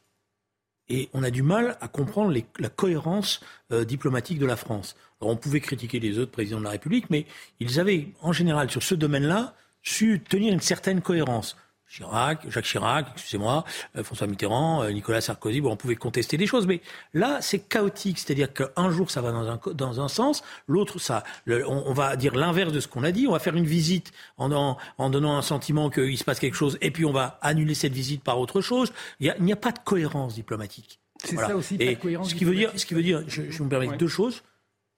Et on a du mal à comprendre la cohérence euh, diplomatique de la France. on pouvait critiquer les autres présidents de la République, mais ils avaient, en général, sur ce domaine-là, su tenir une certaine cohérence. Chirac, Jacques Chirac, excusez-moi, euh, François Mitterrand, euh, Nicolas Sarkozy, bon, on pouvait contester des choses, mais là, c'est chaotique, c'est-à-dire qu'un jour, ça va dans un, dans un sens, l'autre, ça, on, va dire l'inverse de ce qu'on a dit, on va faire une visite en, en, donnant un sentiment qu'il se passe quelque chose, et puis on va annuler cette visite par autre chose. Il n'y a, a, pas de cohérence diplomatique. C'est ça aussi, pas de cohérence ce qui veut dire, ce qui veut dire, je, je me permets deux choses.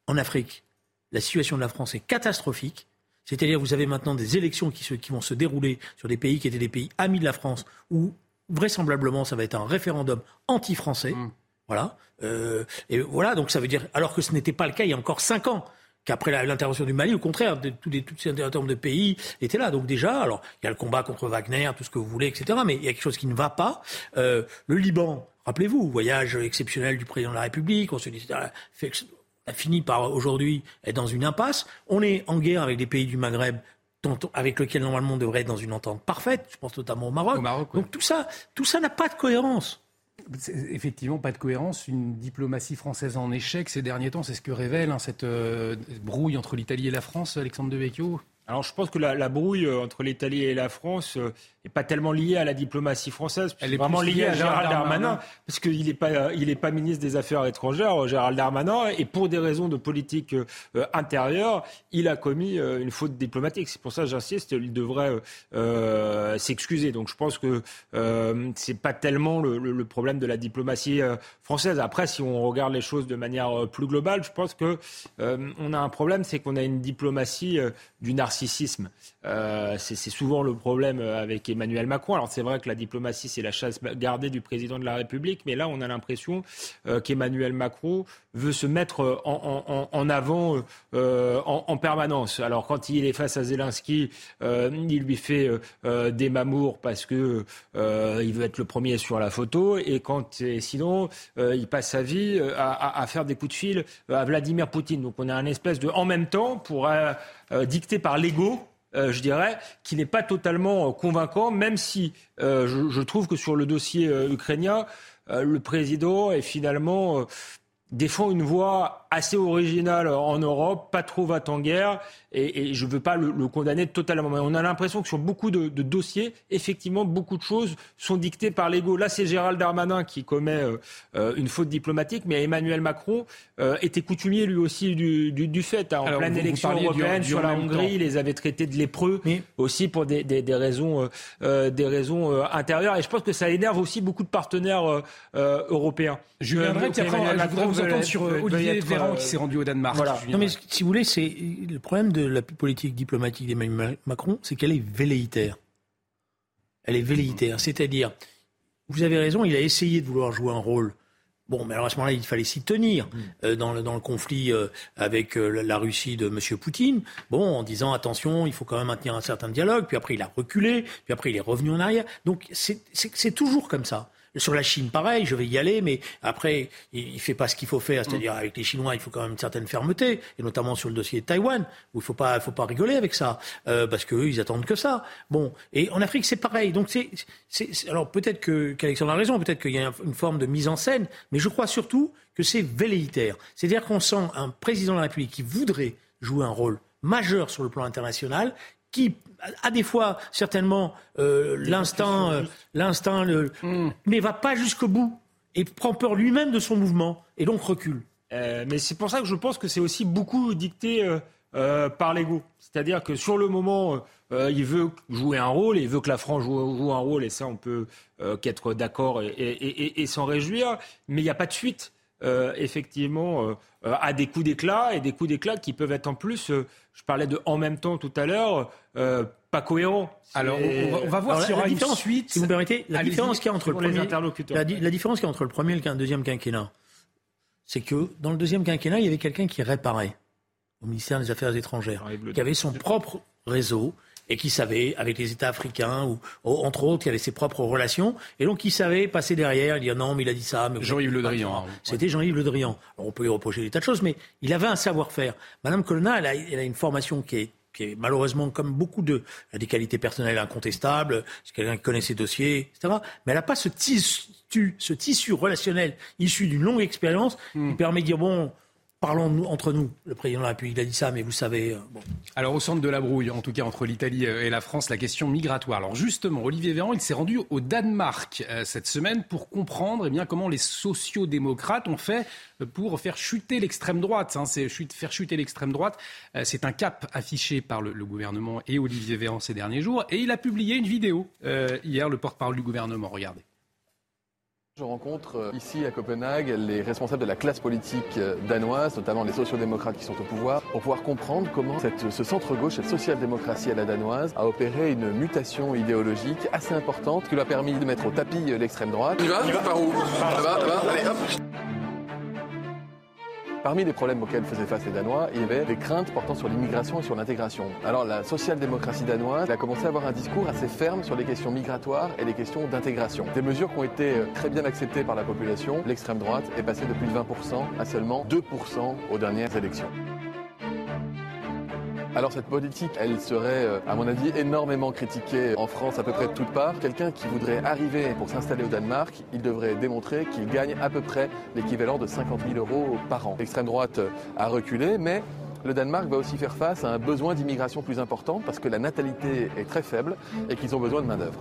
En Afrique, la situation de la France est catastrophique. C'est-à-dire vous avez maintenant des élections qui, qui, vont se dérouler sur des pays qui étaient des pays amis de la France, où vraisemblablement ça va être un référendum anti-français. Mm. Voilà. Euh, et voilà, donc ça veut dire, alors que ce n'était pas le cas il y a encore cinq ans, qu'après l'intervention du Mali, au contraire, de, tous les, tous ces de pays étaient là. Donc déjà, alors il y a le combat contre Wagner, tout ce que vous voulez, etc. Mais il y a quelque chose qui ne va pas. Euh, le Liban, rappelez-vous, voyage exceptionnel du président de la République, on se dit, a fini par aujourd'hui être dans une impasse. On est en guerre avec des pays du Maghreb avec lesquels normalement on devrait être dans une entente parfaite. Je pense notamment au Maroc. Donc tout ça, tout ça n'a pas de cohérence. Effectivement, pas de cohérence. Une diplomatie française en échec ces derniers temps, c'est ce que révèle hein, cette euh, brouille entre l'Italie et la France, Alexandre Devecchio. Alors je pense que la, la brouille euh, entre l'Italie et la France euh, n'est pas tellement liée à la diplomatie française, elle est vraiment liée à Gérald Darmanin, parce qu'il n'est pas, il est pas ministre des Affaires étrangères, Gérald Darmanin, et pour des raisons de politique euh, intérieure, il a commis une faute diplomatique. C'est pour ça que j'insiste, il devrait s'excuser. Donc je pense que c'est pas tellement le, le, problème de la diplomatie française. Après, si on regarde les choses de manière plus globale, je pense que on a un problème, c'est qu'on a une diplomatie du narcissisme euh, c'est souvent le problème avec Emmanuel Macron. Alors c'est vrai que la diplomatie, c'est la chasse gardée du président de la République, mais là, on a l'impression euh, qu'Emmanuel Macron veut se mettre en, avant euh, en, permanence. Alors quand il est face à Zelensky, il lui fait des mamours parce que il veut être le premier sur la photo, et quand sinon, il passe sa vie à, faire des coups de fil à Vladimir Poutine. Donc on a un espèce de en même temps pour euh, dicté par l'ego. Euh, je dirais, qui n'est pas totalement euh, convaincant, même si je, trouve que sur le dossier ukrainien, le président est finalement défend une voie assez originale en Europe, pas trop va en guerre, et, je ne veux pas le, condamner totalement. Mais on a l'impression que sur beaucoup de, dossiers, effectivement, beaucoup de choses sont dictées par l'ego. Là, c'est Gérald Darmanin qui commet euh, euh, une faute diplomatique, mais Emmanuel Macron euh, était coutumier lui aussi du, du, fait. Hein, en pleine élection européenne sur la Hongrie, il les avait traités de lépreux aussi pour des, des, raisons, des raisons intérieures. Et je pense que ça énerve aussi beaucoup de partenaires européens. Je viendrai, vous entendre sur Olivier Véran qui s'est rendu au Danemark. Non, mais si vous voulez, c'est le problème de la politique diplomatique d'Emmanuel Macron, c'est qu'elle est velléitaire. Elle est velléitaire. C'est-à-dire, vous avez raison, il a essayé de vouloir jouer un rôle. Bon, mais alors à ce moment-là, il fallait s'y tenir mm. euh, dans, le, dans, le, conflit euh, avec euh, la Russie de M. Poutine. Bon, en disant attention, il faut quand même maintenir un certain dialogue. Puis après, il a reculé. Puis après, il est revenu en arrière. Donc, c'est toujours comme ça. Sur la Chine, pareil, je vais y aller, mais après, il ne fait pas ce qu'il faut faire. C'est-à-dire, avec les Chinois, il faut quand même une certaine fermeté, et notamment sur le dossier de Taïwan, où il ne faut pas, faut pas rigoler avec ça, euh, parce qu'eux, ils attendent que ça. Bon, et en Afrique, c'est pareil. Donc, c'est, alors peut-être que, qu'Alexandre a raison, peut-être qu'il y a une forme de mise en scène, mais je crois surtout que c'est velléitaire. C'est-à-dire qu'on sent un président de la République qui voudrait jouer un rôle majeur sur le plan international, qui a des fois certainement euh, l'instinct, euh, l'instinct, le... Hmm. mais va pas jusqu'au bout et prend peur lui-même de son mouvement et donc recule. Euh, mais c'est pour ça que je pense que c'est aussi beaucoup dicté par l'ego. C'est-à-dire que sur le moment, il veut jouer un rôle, et il veut que la France joue, joue un rôle, et ça, on peut qu'être d'accord et, et, et s'en réjouir, mais il n'y a pas de suite. Effectivement, à des coups d'éclat et des coups d'éclat qui peuvent être en plus je parlais de en même temps tout à l'heure, euh, pas cohérent. Alors, on va, voir s'il y aura une suite. Si vous permettez, la différence qu'il y a entre le premier, la, la, différence qu'il y a entre le premier et le deuxième quinquennat, c'est que dans le deuxième quinquennat, il y avait quelqu'un qui réparait au ministère des Affaires étrangères, qui avait son propre réseau, et qui savait, avec les États africains, ou entre autres, qui avait ses propres relations, et donc qui savait passer derrière et dire non, mais il a dit ça. Jean-Yves Le Drian. Hein. C'était Jean-Yves Le Drian. on peut lui reprocher des tas de choses, mais il avait un savoir-faire. Madame Colonna, elle a, elle a une formation qui est qui est malheureusement, comme beaucoup de, elle a des qualités personnelles incontestables, c'est quelqu'un qui connaît ses dossiers, etc. Mais elle n'a pas ce tissu, ce tissu relationnel issu d'une longue expérience qui hmm. permet de dire, bon, Parlons entre nous. Le président de la République a dit ça, mais vous savez. Euh, bon. Alors, au centre de la brouille, en tout cas entre l'Italie euh, et la France, la question migratoire. Alors, justement, Olivier Véran, il s'est rendu au Danemark euh, cette semaine pour comprendre eh bien, comment les sociodémocrates ont fait pour faire chuter l'extrême droite. Hein. C'est faire chuter l'extrême droite. c'est un cap affiché par le, gouvernement et Olivier Véran ces derniers jours. Et il a publié une vidéo hier, le porte-parole du gouvernement. Regardez. Je rencontre euh, ici à Copenhague les responsables de la classe politique euh, danoise, notamment les sociodémocrates qui sont au pouvoir, pour pouvoir comprendre comment ce centre-gauche, cette social-démocratie à la danoise, a opéré une mutation idéologique assez importante qui lui a permis de mettre au tapis euh, l'extrême droite. Il va, par où? Allez hop Parmi les problèmes auxquels faisaient face les Danois, il y avait des craintes portant sur l'immigration et sur l'intégration. Alors la social-démocratie danoise a commencé à avoir un discours assez ferme sur les questions migratoires et les questions d'intégration. Des mesures qui ont été euh, très bien acceptées par la population. L'extrême droite est passée de plus de 20% à seulement 2% aux dernières élections. Alors cette politique, elle serait, euh, à mon avis, énormément critiquée en France à peu près de toutes parts. Quelqu'un qui voudrait arriver pour s'installer au Danemark, il devrait démontrer qu'il gagne à peu près l'équivalent de 50 000 euros par an. L'extrême droite a reculé, mais le Danemark va aussi faire face à un besoin d'immigration plus important parce que la natalité est très faible et qu'ils ont besoin de main-d'œuvre.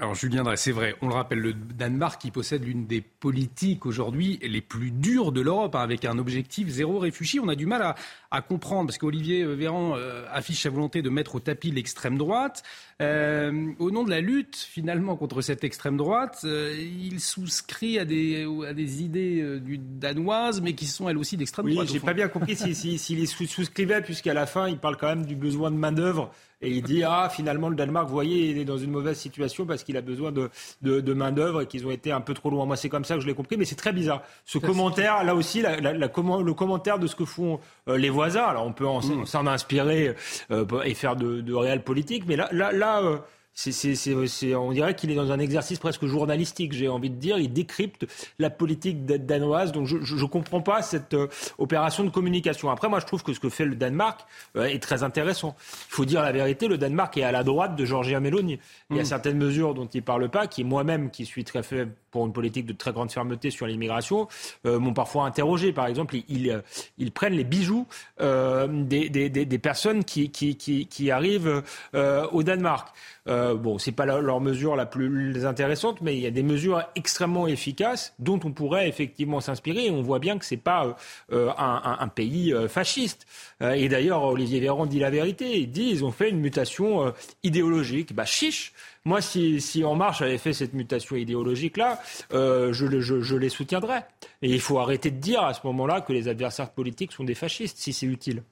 Alors Julien c'est vrai, on le rappelle, le Danemark qui possède l'une des politiques aujourd'hui les plus dures de l'Europe, hein, avec un objectif zéro réfugié. On a du mal à, à comprendre, parce qu'Olivier Véran euh, affiche sa volonté de mettre au tapis l'extrême droite. Euh, au nom de la lutte, finalement, contre cette extrême droite, euh, il souscrit à des, à des idées du danoises, mais qui sont elles aussi d'extrême oui, droite. J'ai pas bien compris s'il si, si, souscrivait, puisqu'à la fin, il parle quand même du besoin de main-d'œuvre et il dit ah finalement le Danemark, vous voyez, il est dans une mauvaise situation parce qu'il a besoin de, de, main d'œuvre et qu'ils ont été un peu trop loin. Moi, c'est comme ça que je l'ai compris, mais c'est très bizarre. Ce commentaire, là aussi, la, la, le commentaire de ce que font euh, les voisins. Alors on peut mm. s'en inspirer euh, et faire de, de réel politique, mais là, là, là. Euh, c'est, on dirait qu'il est dans un exercice presque journalistique, j'ai envie de dire. Il décrypte la politique danoise. Donc je ne comprends pas cette euh, opération de communication. Après, moi, je trouve que ce que fait le Danemark euh, est très intéressant. Il faut dire la vérité, le Danemark est à la droite de Giorgia Meloni. Il y a mm. certaines mesures dont il ne parle pas, qui moi-même, qui suis très faible pour une politique de très grande fermeté sur l'immigration, euh, m'ont parfois interrogé. Par exemple, ils, ils, prennent les bijoux des, des, personnes qui, arrivent au Danemark. Euh, bon, c'est pas leur mesure la plus intéressante, mais il y a des mesures extrêmement efficaces dont on pourrait effectivement s'inspirer. On voit bien que c'est pas euh, un, pays euh, fasciste. Euh, et d'ailleurs, Olivier Véran dit la vérité. Il dit ils ont fait une mutation idéologique. Bah chiche. Moi, si, si En Marche avait fait cette mutation idéologique-là, je, je, je les soutiendrais. Et il faut arrêter de dire à ce moment-là que les adversaires politiques sont des fascistes, si c'est utile.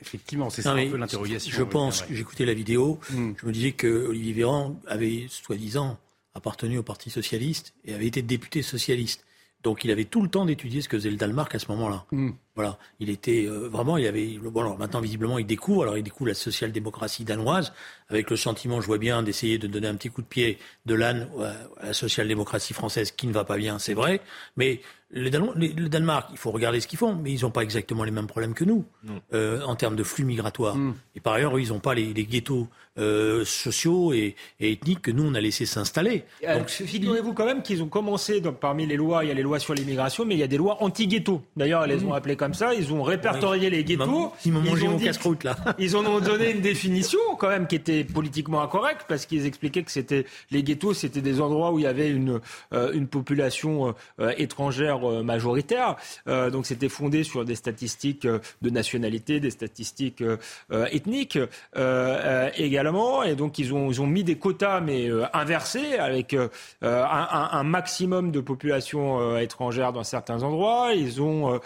Effectivement, c'est ça un peu l'interrogation. Je pense, que j'écoutais la vidéo, hmm. je me disais que Olivier Véran avait, soi-disant, appartenu au Parti socialiste et avait été député socialiste. Donc il avait tout le temps d'étudier ce que faisait le Danemark à ce moment-là. Hmm. Voilà, il était euh, vraiment, il y avait. Bon, alors maintenant visiblement, il découvre. Alors il découvre la social-démocratie danoise avec le sentiment, je vois bien, d'essayer de donner un petit coup de pied de l'âne à la social-démocratie française qui ne va pas bien, c'est vrai. Mais le, Danemark, il faut regarder ce qu'ils font, mais ils n'ont pas exactement les mêmes problèmes que nous euh, en termes de flux migratoires. Mm. Et par ailleurs, ils n'ont pas les, ghettos euh, sociaux et, ethniques que nous, on a laissé s'installer. Donc, figurez-vous quand même qu'ils ont commencé, donc, parmi les lois, il y a les lois sur l'immigration, mais il y a des lois anti-ghettos. D'ailleurs, elles les ont mm. appelées comme ça. Ils ont répertorié les ghettos. Ils m'ont mangé mon casse-croûte, là. Ils en ont donné une définition, quand même, qui était politiquement incorrecte, parce qu'ils expliquaient que c'était les ghettos, c'était des endroits où il y avait une, une population étrangère euh, majoritaire. Euh, donc c'était fondé sur des statistiques euh, de nationalité, des statistiques ethniques également. Et donc ils ont, ils ont mis des quotas mais inversés avec un, un, maximum de population étrangère dans certains endroits. Ils ont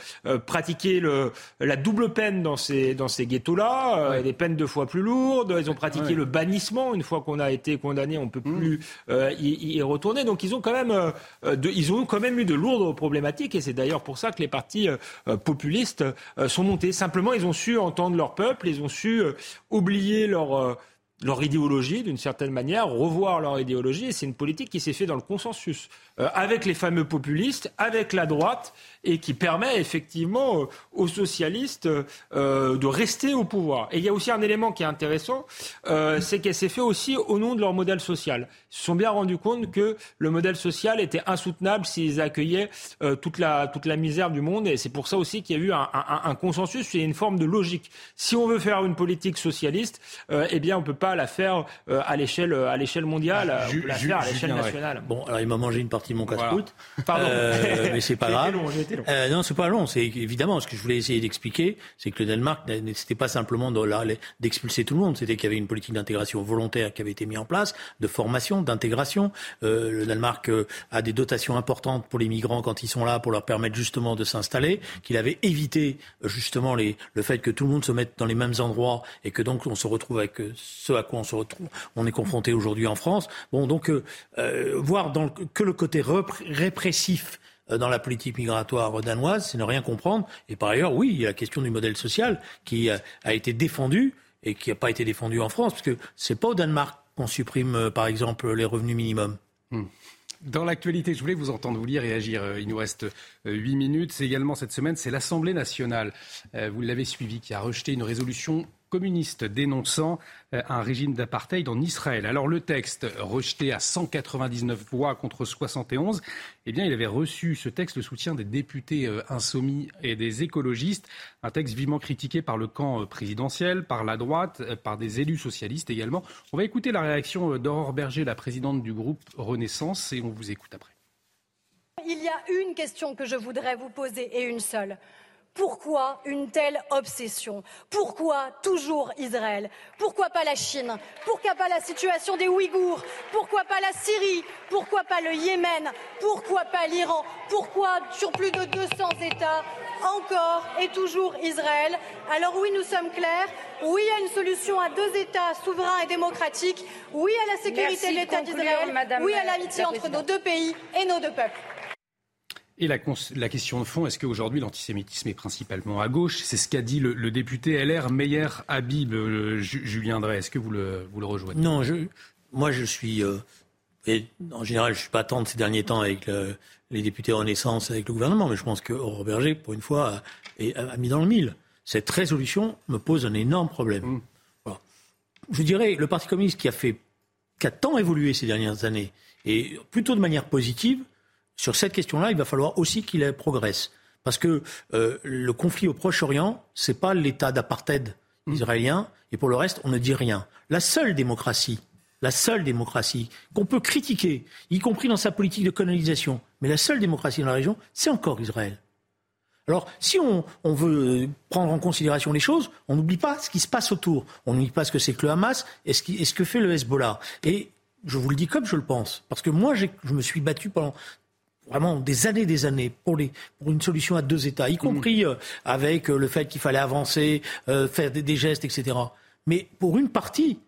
pratiqué le, la double peine dans ces, dans ces ghettos-là, des peines deux fois plus lourdes. Ils ont pratiqué le bannissement. Une fois qu'on a été condamné, on ne peut mmh. plus y, y, retourner. Donc ils ont quand même, de, ils ont quand même eu de lourdes problèmes et c'est d'ailleurs pour ça que les partis euh, euh, populistes euh, sont montés. Simplement, ils ont su entendre leur peuple, ils ont su oublier leur leur idéologie d'une certaine manière, revoir leur idéologie. Et c'est une politique qui s'est faite dans le consensus, avec les fameux populistes, avec la droite, et qui permet effectivement aux socialistes de rester au pouvoir. Et il y a aussi un élément qui est intéressant, c'est qu'elle s'est fait aussi au nom de leur modèle social se sont bien rendus compte que le modèle social était insoutenable s'ils accueillaient euh, toute, la, toute la misère du monde. Et c'est pour ça aussi qu'il y a eu un, un, un consensus et une forme de logique. Si on veut faire une politique socialiste, euh, eh bien, on ne peut pas la faire euh, à l'échelle à l'échelle mondiale, on peut la faire à l'échelle nationale. Bon, alors il m'a mangé une partie mon casse-croûte. Pardon. mais c'est pas grave. Long, long. non, c'est pas long. C'est évidemment ce que je voulais essayer d'expliquer, c'est que le Danemark, c'était pas simplement d'expulser tout le monde, c'était qu'il y avait une politique d'intégration volontaire qui avait été mise en place, de formation d'intégration. Euh, le Danemark euh, a des dotations importantes pour les migrants quand ils sont là, pour leur permettre justement de s'installer, qu'il avait évité euh, justement les, le fait que tout le monde se mette dans les mêmes endroits et que donc on se retrouve avec ce à quoi on se retrouve, on est confronté aujourd'hui en France. Bon, donc voir dans que le côté répressif dans la politique migratoire danoise, c'est ne rien comprendre. Et par ailleurs, oui, il y a la question du modèle social qui a été défendu et qui n'a pas été défendu en France, parce que c'est pas au Danemark qu'on supprime, euh, par exemple, les revenus minimums. Hmm. Dans l'actualité, je voulais vous entendre vous lire et agir. Euh, il nous reste euh, huit minutes. C'est également cette semaine, c'est l'Assemblée nationale, vous l'avez suivi, qui a rejeté une résolution communiste dénonçant euh, un régime d'apartheid en Israël. Alors le texte, rejeté à 199 voix contre 71, eh bien il avait reçu ce texte le soutien des députés euh, insoumis et des écologistes, un texte vivement critiqué par le camp euh, présidentiel, par la droite, par des élus socialistes également. On va écouter la réaction d'Aurore Berger, la présidente du groupe Renaissance, et on vous écoute après. Il y a une question que je voudrais vous poser et une seule. Pourquoi une telle obsession? Pourquoi toujours Israël? Pourquoi pas la Chine? Pourquoi pas la situation des Ouïghours? Pourquoi pas la Syrie? Pourquoi pas le Yémen? Pourquoi pas l'Iran? Pourquoi sur plus de 200 États encore et toujours Israël? Alors oui, nous sommes clairs. Oui à une solution à deux États souverains et démocratiques. Oui à la sécurité de l'État d'Israël. Oui à l'amitié entre nos deux pays et nos deux peuples. Et la, question de fond, est-ce qu'aujourd'hui l'antisémitisme est principalement à gauche? C'est ce qu'a dit le, député LR Meyer Habib, euh, Julien Drey. Est-ce que vous le, vous le rejoignez? Non, je, moi je suis. Euh, et en général, je ne suis pas tant de ces derniers temps avec les députés Renaissance, avec le gouvernement, mais je pense que Berger, pour une fois, a, mis dans le mille. Cette résolution me pose un énorme problème. Mmh. Je dirais, le Parti communiste qui a fait, qui a tant évolué ces dernières années, et plutôt de manière positive, sur cette question-là, il va falloir aussi qu'il progresse. Parce que euh, le conflit au Proche-Orient, ce n'est pas l'état d'apartheid mm. israélien, et pour le reste, on ne dit rien. La seule démocratie, la seule démocratie qu'on peut critiquer, y compris dans sa politique de colonisation, mais la seule démocratie dans la région, c'est encore Israël. Alors, si on, veut prendre en considération les choses, on n'oublie pas ce qui se passe autour. On n'oublie pas ce que c'est que le Hamas et ce, ce, que fait le Hezbollah. Et je vous le dis comme je le pense, parce que moi, je me suis battu pendant vraiment des années, des années pour, les, pour une solution à deux États, y compris euh, avec euh, le fait qu'il fallait avancer, euh, faire des, gestes, etc. Mais pour une partie,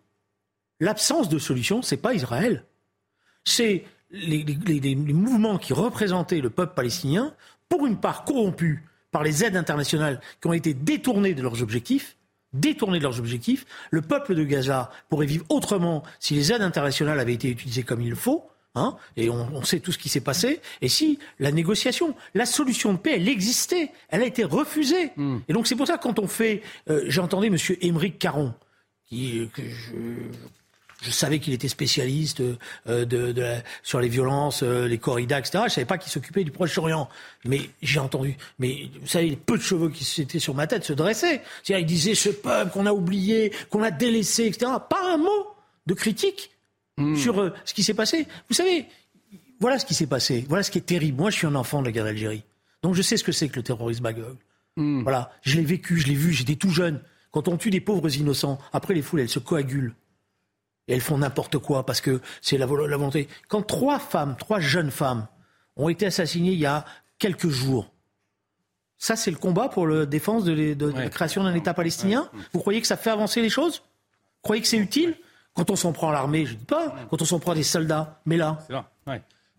l'absence de solution, c'est pas Israël. C'est les, les, mouvements qui représentaient le peuple palestinien, pour une part corrompus par les aides internationales qui ont été détournées de leurs objectifs, détournées de leurs objectifs. Le peuple de Gaza pourrait vivre autrement si les aides internationales avaient été utilisées comme il le faut. Hein, et on, sait tout ce qui s'est passé. Et si la négociation, la solution de paix, elle existait, elle a été refusée. Hmm. Et donc c'est pour ça quand on fait, euh, j'ai entendu M. Émeric Caron, qui, que je, je savais qu'il était spécialiste euh, de, de sur les violences, euh, les corridas, etc. Je savais pas qu'il s'occupait du Proche-Orient. Mais j'ai entendu. Mais vous savez, les peu de cheveux qui étaient sur ma tête se dressaient. C'est-à-dire, il disait ce peuple qu'on a oublié, qu'on a délaissé, etc. Pas un mot de critique hmm. sur euh, ce qui s'est passé. Vous savez, voilà ce qui s'est passé. Voilà ce qui est terrible. Moi, je suis un enfant de la guerre d'Algérie. Donc, je sais ce que c'est que le terrorisme aveugle. Hmm. Voilà, je l'ai vécu, je l'ai vu, j'étais tout jeune. Quand on tue des pauvres innocents, après les foules, elles se coagulent. Et elles font n'importe quoi parce que c'est la, volonté. Quand trois femmes, trois jeunes femmes, ont été assassinées il y a quelques jours, ça c'est le combat pour la défense de, la création d'un État palestinien? Vous croyez que ça fait avancer les choses? Vous croyez que c'est utile? Quand on s'en prend à l'armée, je ne dis pas, quand on s'en prend à des soldats, mais là.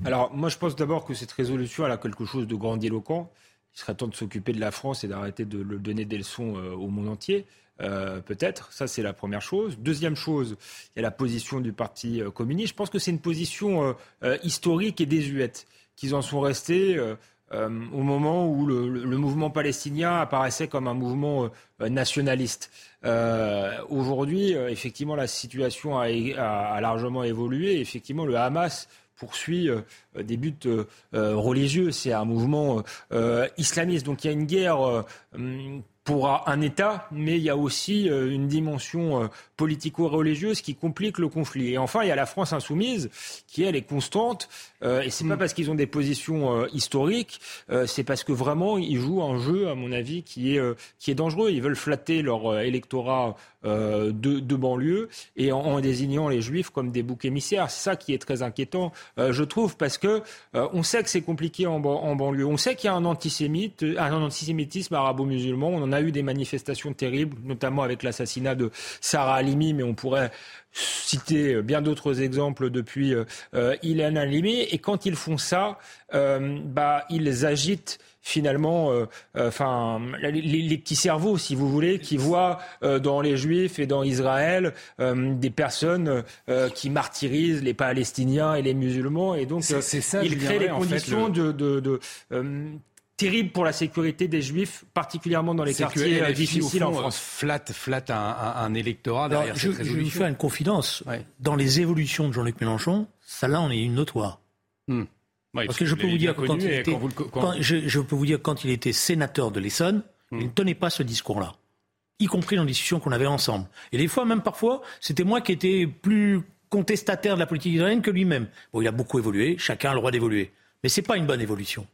Alors moi je pense d'abord que cette résolution elle a quelque chose de grandiloquent. Il serait temps de s'occuper de la France et d'arrêter de donner des leçons euh, au monde entier. Euh, peut-être. Ça, c'est la première chose. Deuxième chose, il y a la position du Parti euh, communiste. Je pense que c'est une position euh, historique et désuète, qu'ils en sont restés au moment où le, mouvement palestinien apparaissait comme un mouvement nationaliste. Aujourd'hui, effectivement, la situation a, a, largement évolué. Effectivement, le Hamas poursuit des buts religieux. C'est un mouvement islamiste. Donc il y a une guerre pour un État, mais il y a aussi euh, une dimension euh, politico-religieuse qui complique le conflit. Et enfin, il y a la France insoumise, qui elle est constante, euh, et c'est pas mm. parce qu'ils ont des positions historiques, c'est parce que vraiment ils jouent un jeu, à mon avis, qui est qui est dangereux. Ils veulent flatter leur électorat de, de, banlieue et en, désignant les juifs comme des boucs émissaires. C'est ça qui est très inquiétant, je trouve, parce que on sait que c'est compliqué en, en, banlieue. On sait qu'il y a un antisémite, un antisémitisme arabo-musulman. On en a eu des manifestations terribles, notamment avec l'assassinat de Sarah Halimi, mais on pourrait citer bien d'autres exemples depuis euh, euh Ilan Halimi. Et quand ils font ça, euh, bah, ils agitent finalement, euh, enfin, les, petits cerveaux, si vous voulez, qui voient dans les Juifs et dans Israël des personnes qui martyrisent les Palestiniens et les musulmans, et donc ça, ils créent les conditions de, de, de terrible pour la sécurité des Juifs, particulièrement dans les quartiers euh, difficiles en France. Flatte, flatte un, électorat derrière je, cette je vais vous faire une confidence. Dans les évolutions de Jean-Luc Mélenchon, ça là, on est une notoire. Hmm. parce, que je peux vous dire quand, il était, je, peux vous dire quand il était sénateur de l'Essonne, hmm. il ne tenait pas ce discours-là, y compris dans les discussions qu'on avait ensemble. Et des fois, même parfois, c'était moi qui étais plus contestataire de la politique israélienne que lui-même. Bon, il a beaucoup évolué, chacun a le droit d'évoluer, mais c'est pas une bonne évolution.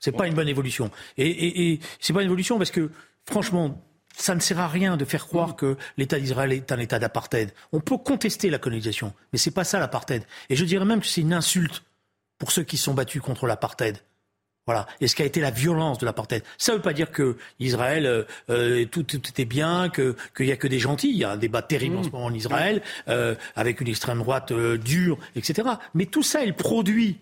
C'est pas une bonne évolution. Et, et, et c'est pas une évolution parce que, franchement, ça ne sert à rien de faire croire que l'État d'Israël est un État d'apartheid. On peut contester la colonisation, mais c'est pas ça l'apartheid. Et je dirais même que c'est une insulte pour ceux qui sont battus contre l'apartheid. Voilà. Et ce qui a été la violence de l'apartheid. Ça ne veut pas dire que Israël euh, euh tout, tout, était bien, qu'il y a que des gentils. Il y a un débat terrible en ce moment en Israël euh, avec une extrême droite euh, dure, etc. Mais tout ça est le produit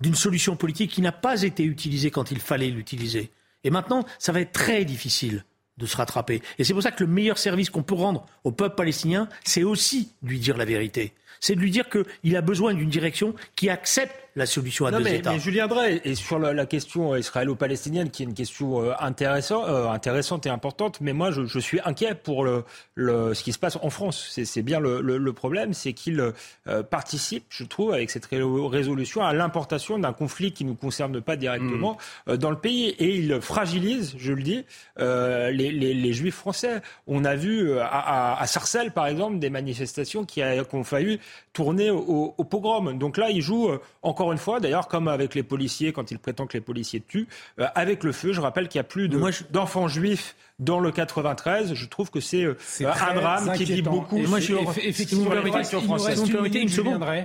d'une solution politique qui n'a pas été utilisée quand il fallait l'utiliser. Et maintenant, ça va être très difficile de se rattraper. Et c'est pour ça que le meilleur service qu'on peut rendre au peuple palestinien, c'est aussi lui dire la vérité c'est de lui dire qu'il a besoin d'une direction qui accepte la solution à deux mais, États. Mais Julien Drey, et sur la, question israélo-palestinienne, qui est une question euh, intéressante, euh, intéressante et importante, mais moi je, suis inquiet pour le, ce qui se passe en France. C'est bien le, problème, c'est qu'il euh, participe, je trouve, avec cette résolution, à l'importation d'un conflit qui ne nous concerne pas directement mm. dans le pays. Et il fragilise, je le dis, les, juifs français. On a vu à, à, Sarcelles, par exemple, des manifestations qui, a, qui ont failli tourner au, pogrom. Donc là, il joue euh, encore une fois, d'ailleurs, comme avec les policiers, quand il prétend que les policiers tuent, euh, avec le feu. Je rappelle qu'il y a plus d'enfants juifs dans le 93. Je trouve que c'est euh, un drame qui dit beaucoup. moi, je, effectivement,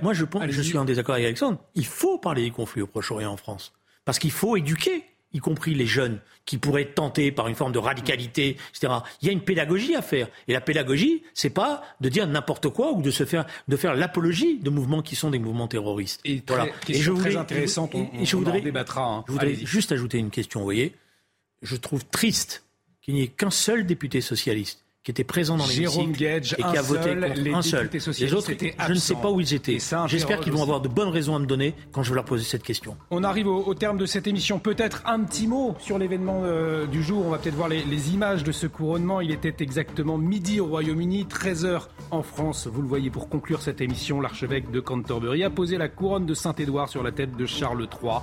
Moi, je, pense, je suis en désaccord avec Alexandre. Il faut parler des conflits au Proche-Orient en France. Parce qu'il faut éduquer y compris les jeunes, qui pourraient être tentés par une forme de radicalité, etc. Il y a une pédagogie à faire. Et la pédagogie, c'est pas de dire n'importe quoi ou de se faire, de faire l'apologie de mouvements qui sont des mouvements terroristes. Et, voilà. et je voudrais, très intéressante, on, je voudrais, débattra. Hein. Je voudrais juste ajouter une question, vous voyez. je trouve triste qu'il n'y ait qu'un seul député socialiste qui était présent dans Jérôme l'hémicycle Gage, et qui a voté seul, contre les un seul. Les autres, étaient je ne sais pas où ils étaient. J'espère qu'ils vont avoir de bonnes raisons à me donner quand je vais leur poser cette question. On arrive au, au terme de cette émission. Peut-être un petit mot sur l'événement euh, du jour. On va peut-être voir les, les images de ce couronnement. Il était exactement midi au Royaume-Uni, 13h en France. Vous le voyez, pour conclure cette émission, l'archevêque de Canterbury a posé la couronne de Saint-Édouard sur la tête de Charles III.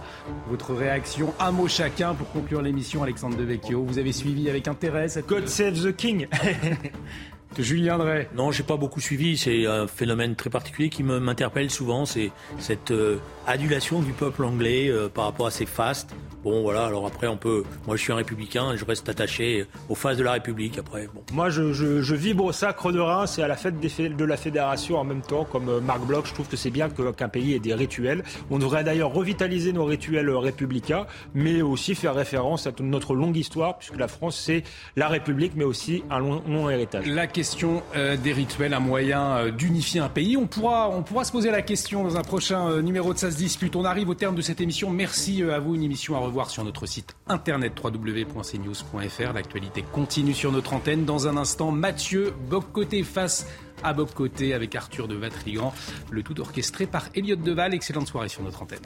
Votre réaction, un mot chacun pour conclure l'émission, Alexandre Devecchio. Vous avez suivi avec intérêt cette God save the king. [laughs] yeah [laughs] Julien Drey. Non, j'ai pas beaucoup suivi. C'est un phénomène très particulier qui me- m'interpelle souvent. C'est cette euh, adulation du peuple anglais euh, par rapport à ses fastes. Bon, voilà. Alors après, on peut. Moi, je suis un républicain et je reste attaché aux phases de la République. Après, bon. Moi, je, je- je vibre au sacre de Reims et à la fête des de la fédération en même temps, comme euh, Marc Bloch. Je trouve que c'est bien que- qu'un pays ait des rituels. On devrait d'ailleurs revitaliser nos rituels républicains, mais aussi faire référence à toute notre longue histoire, puisque la France, c'est la République, mais aussi un long, long héritage. La question euh, des rituels, un moyen euh, d'unifier un pays. On pourra, on pourra se poser la question dans un prochain euh, numéro de Ça se dispute. On arrive au terme de cette émission. Merci à vous. Une émission à revoir sur notre site internet www.cnews.fr. L'actualité continue sur notre antenne. Dans un instant, Mathieu Bobcoté face à Bobcoté avec Arthur de Vatrigan. Le tout orchestré par Elliot Deval. Excellente soirée sur notre antenne.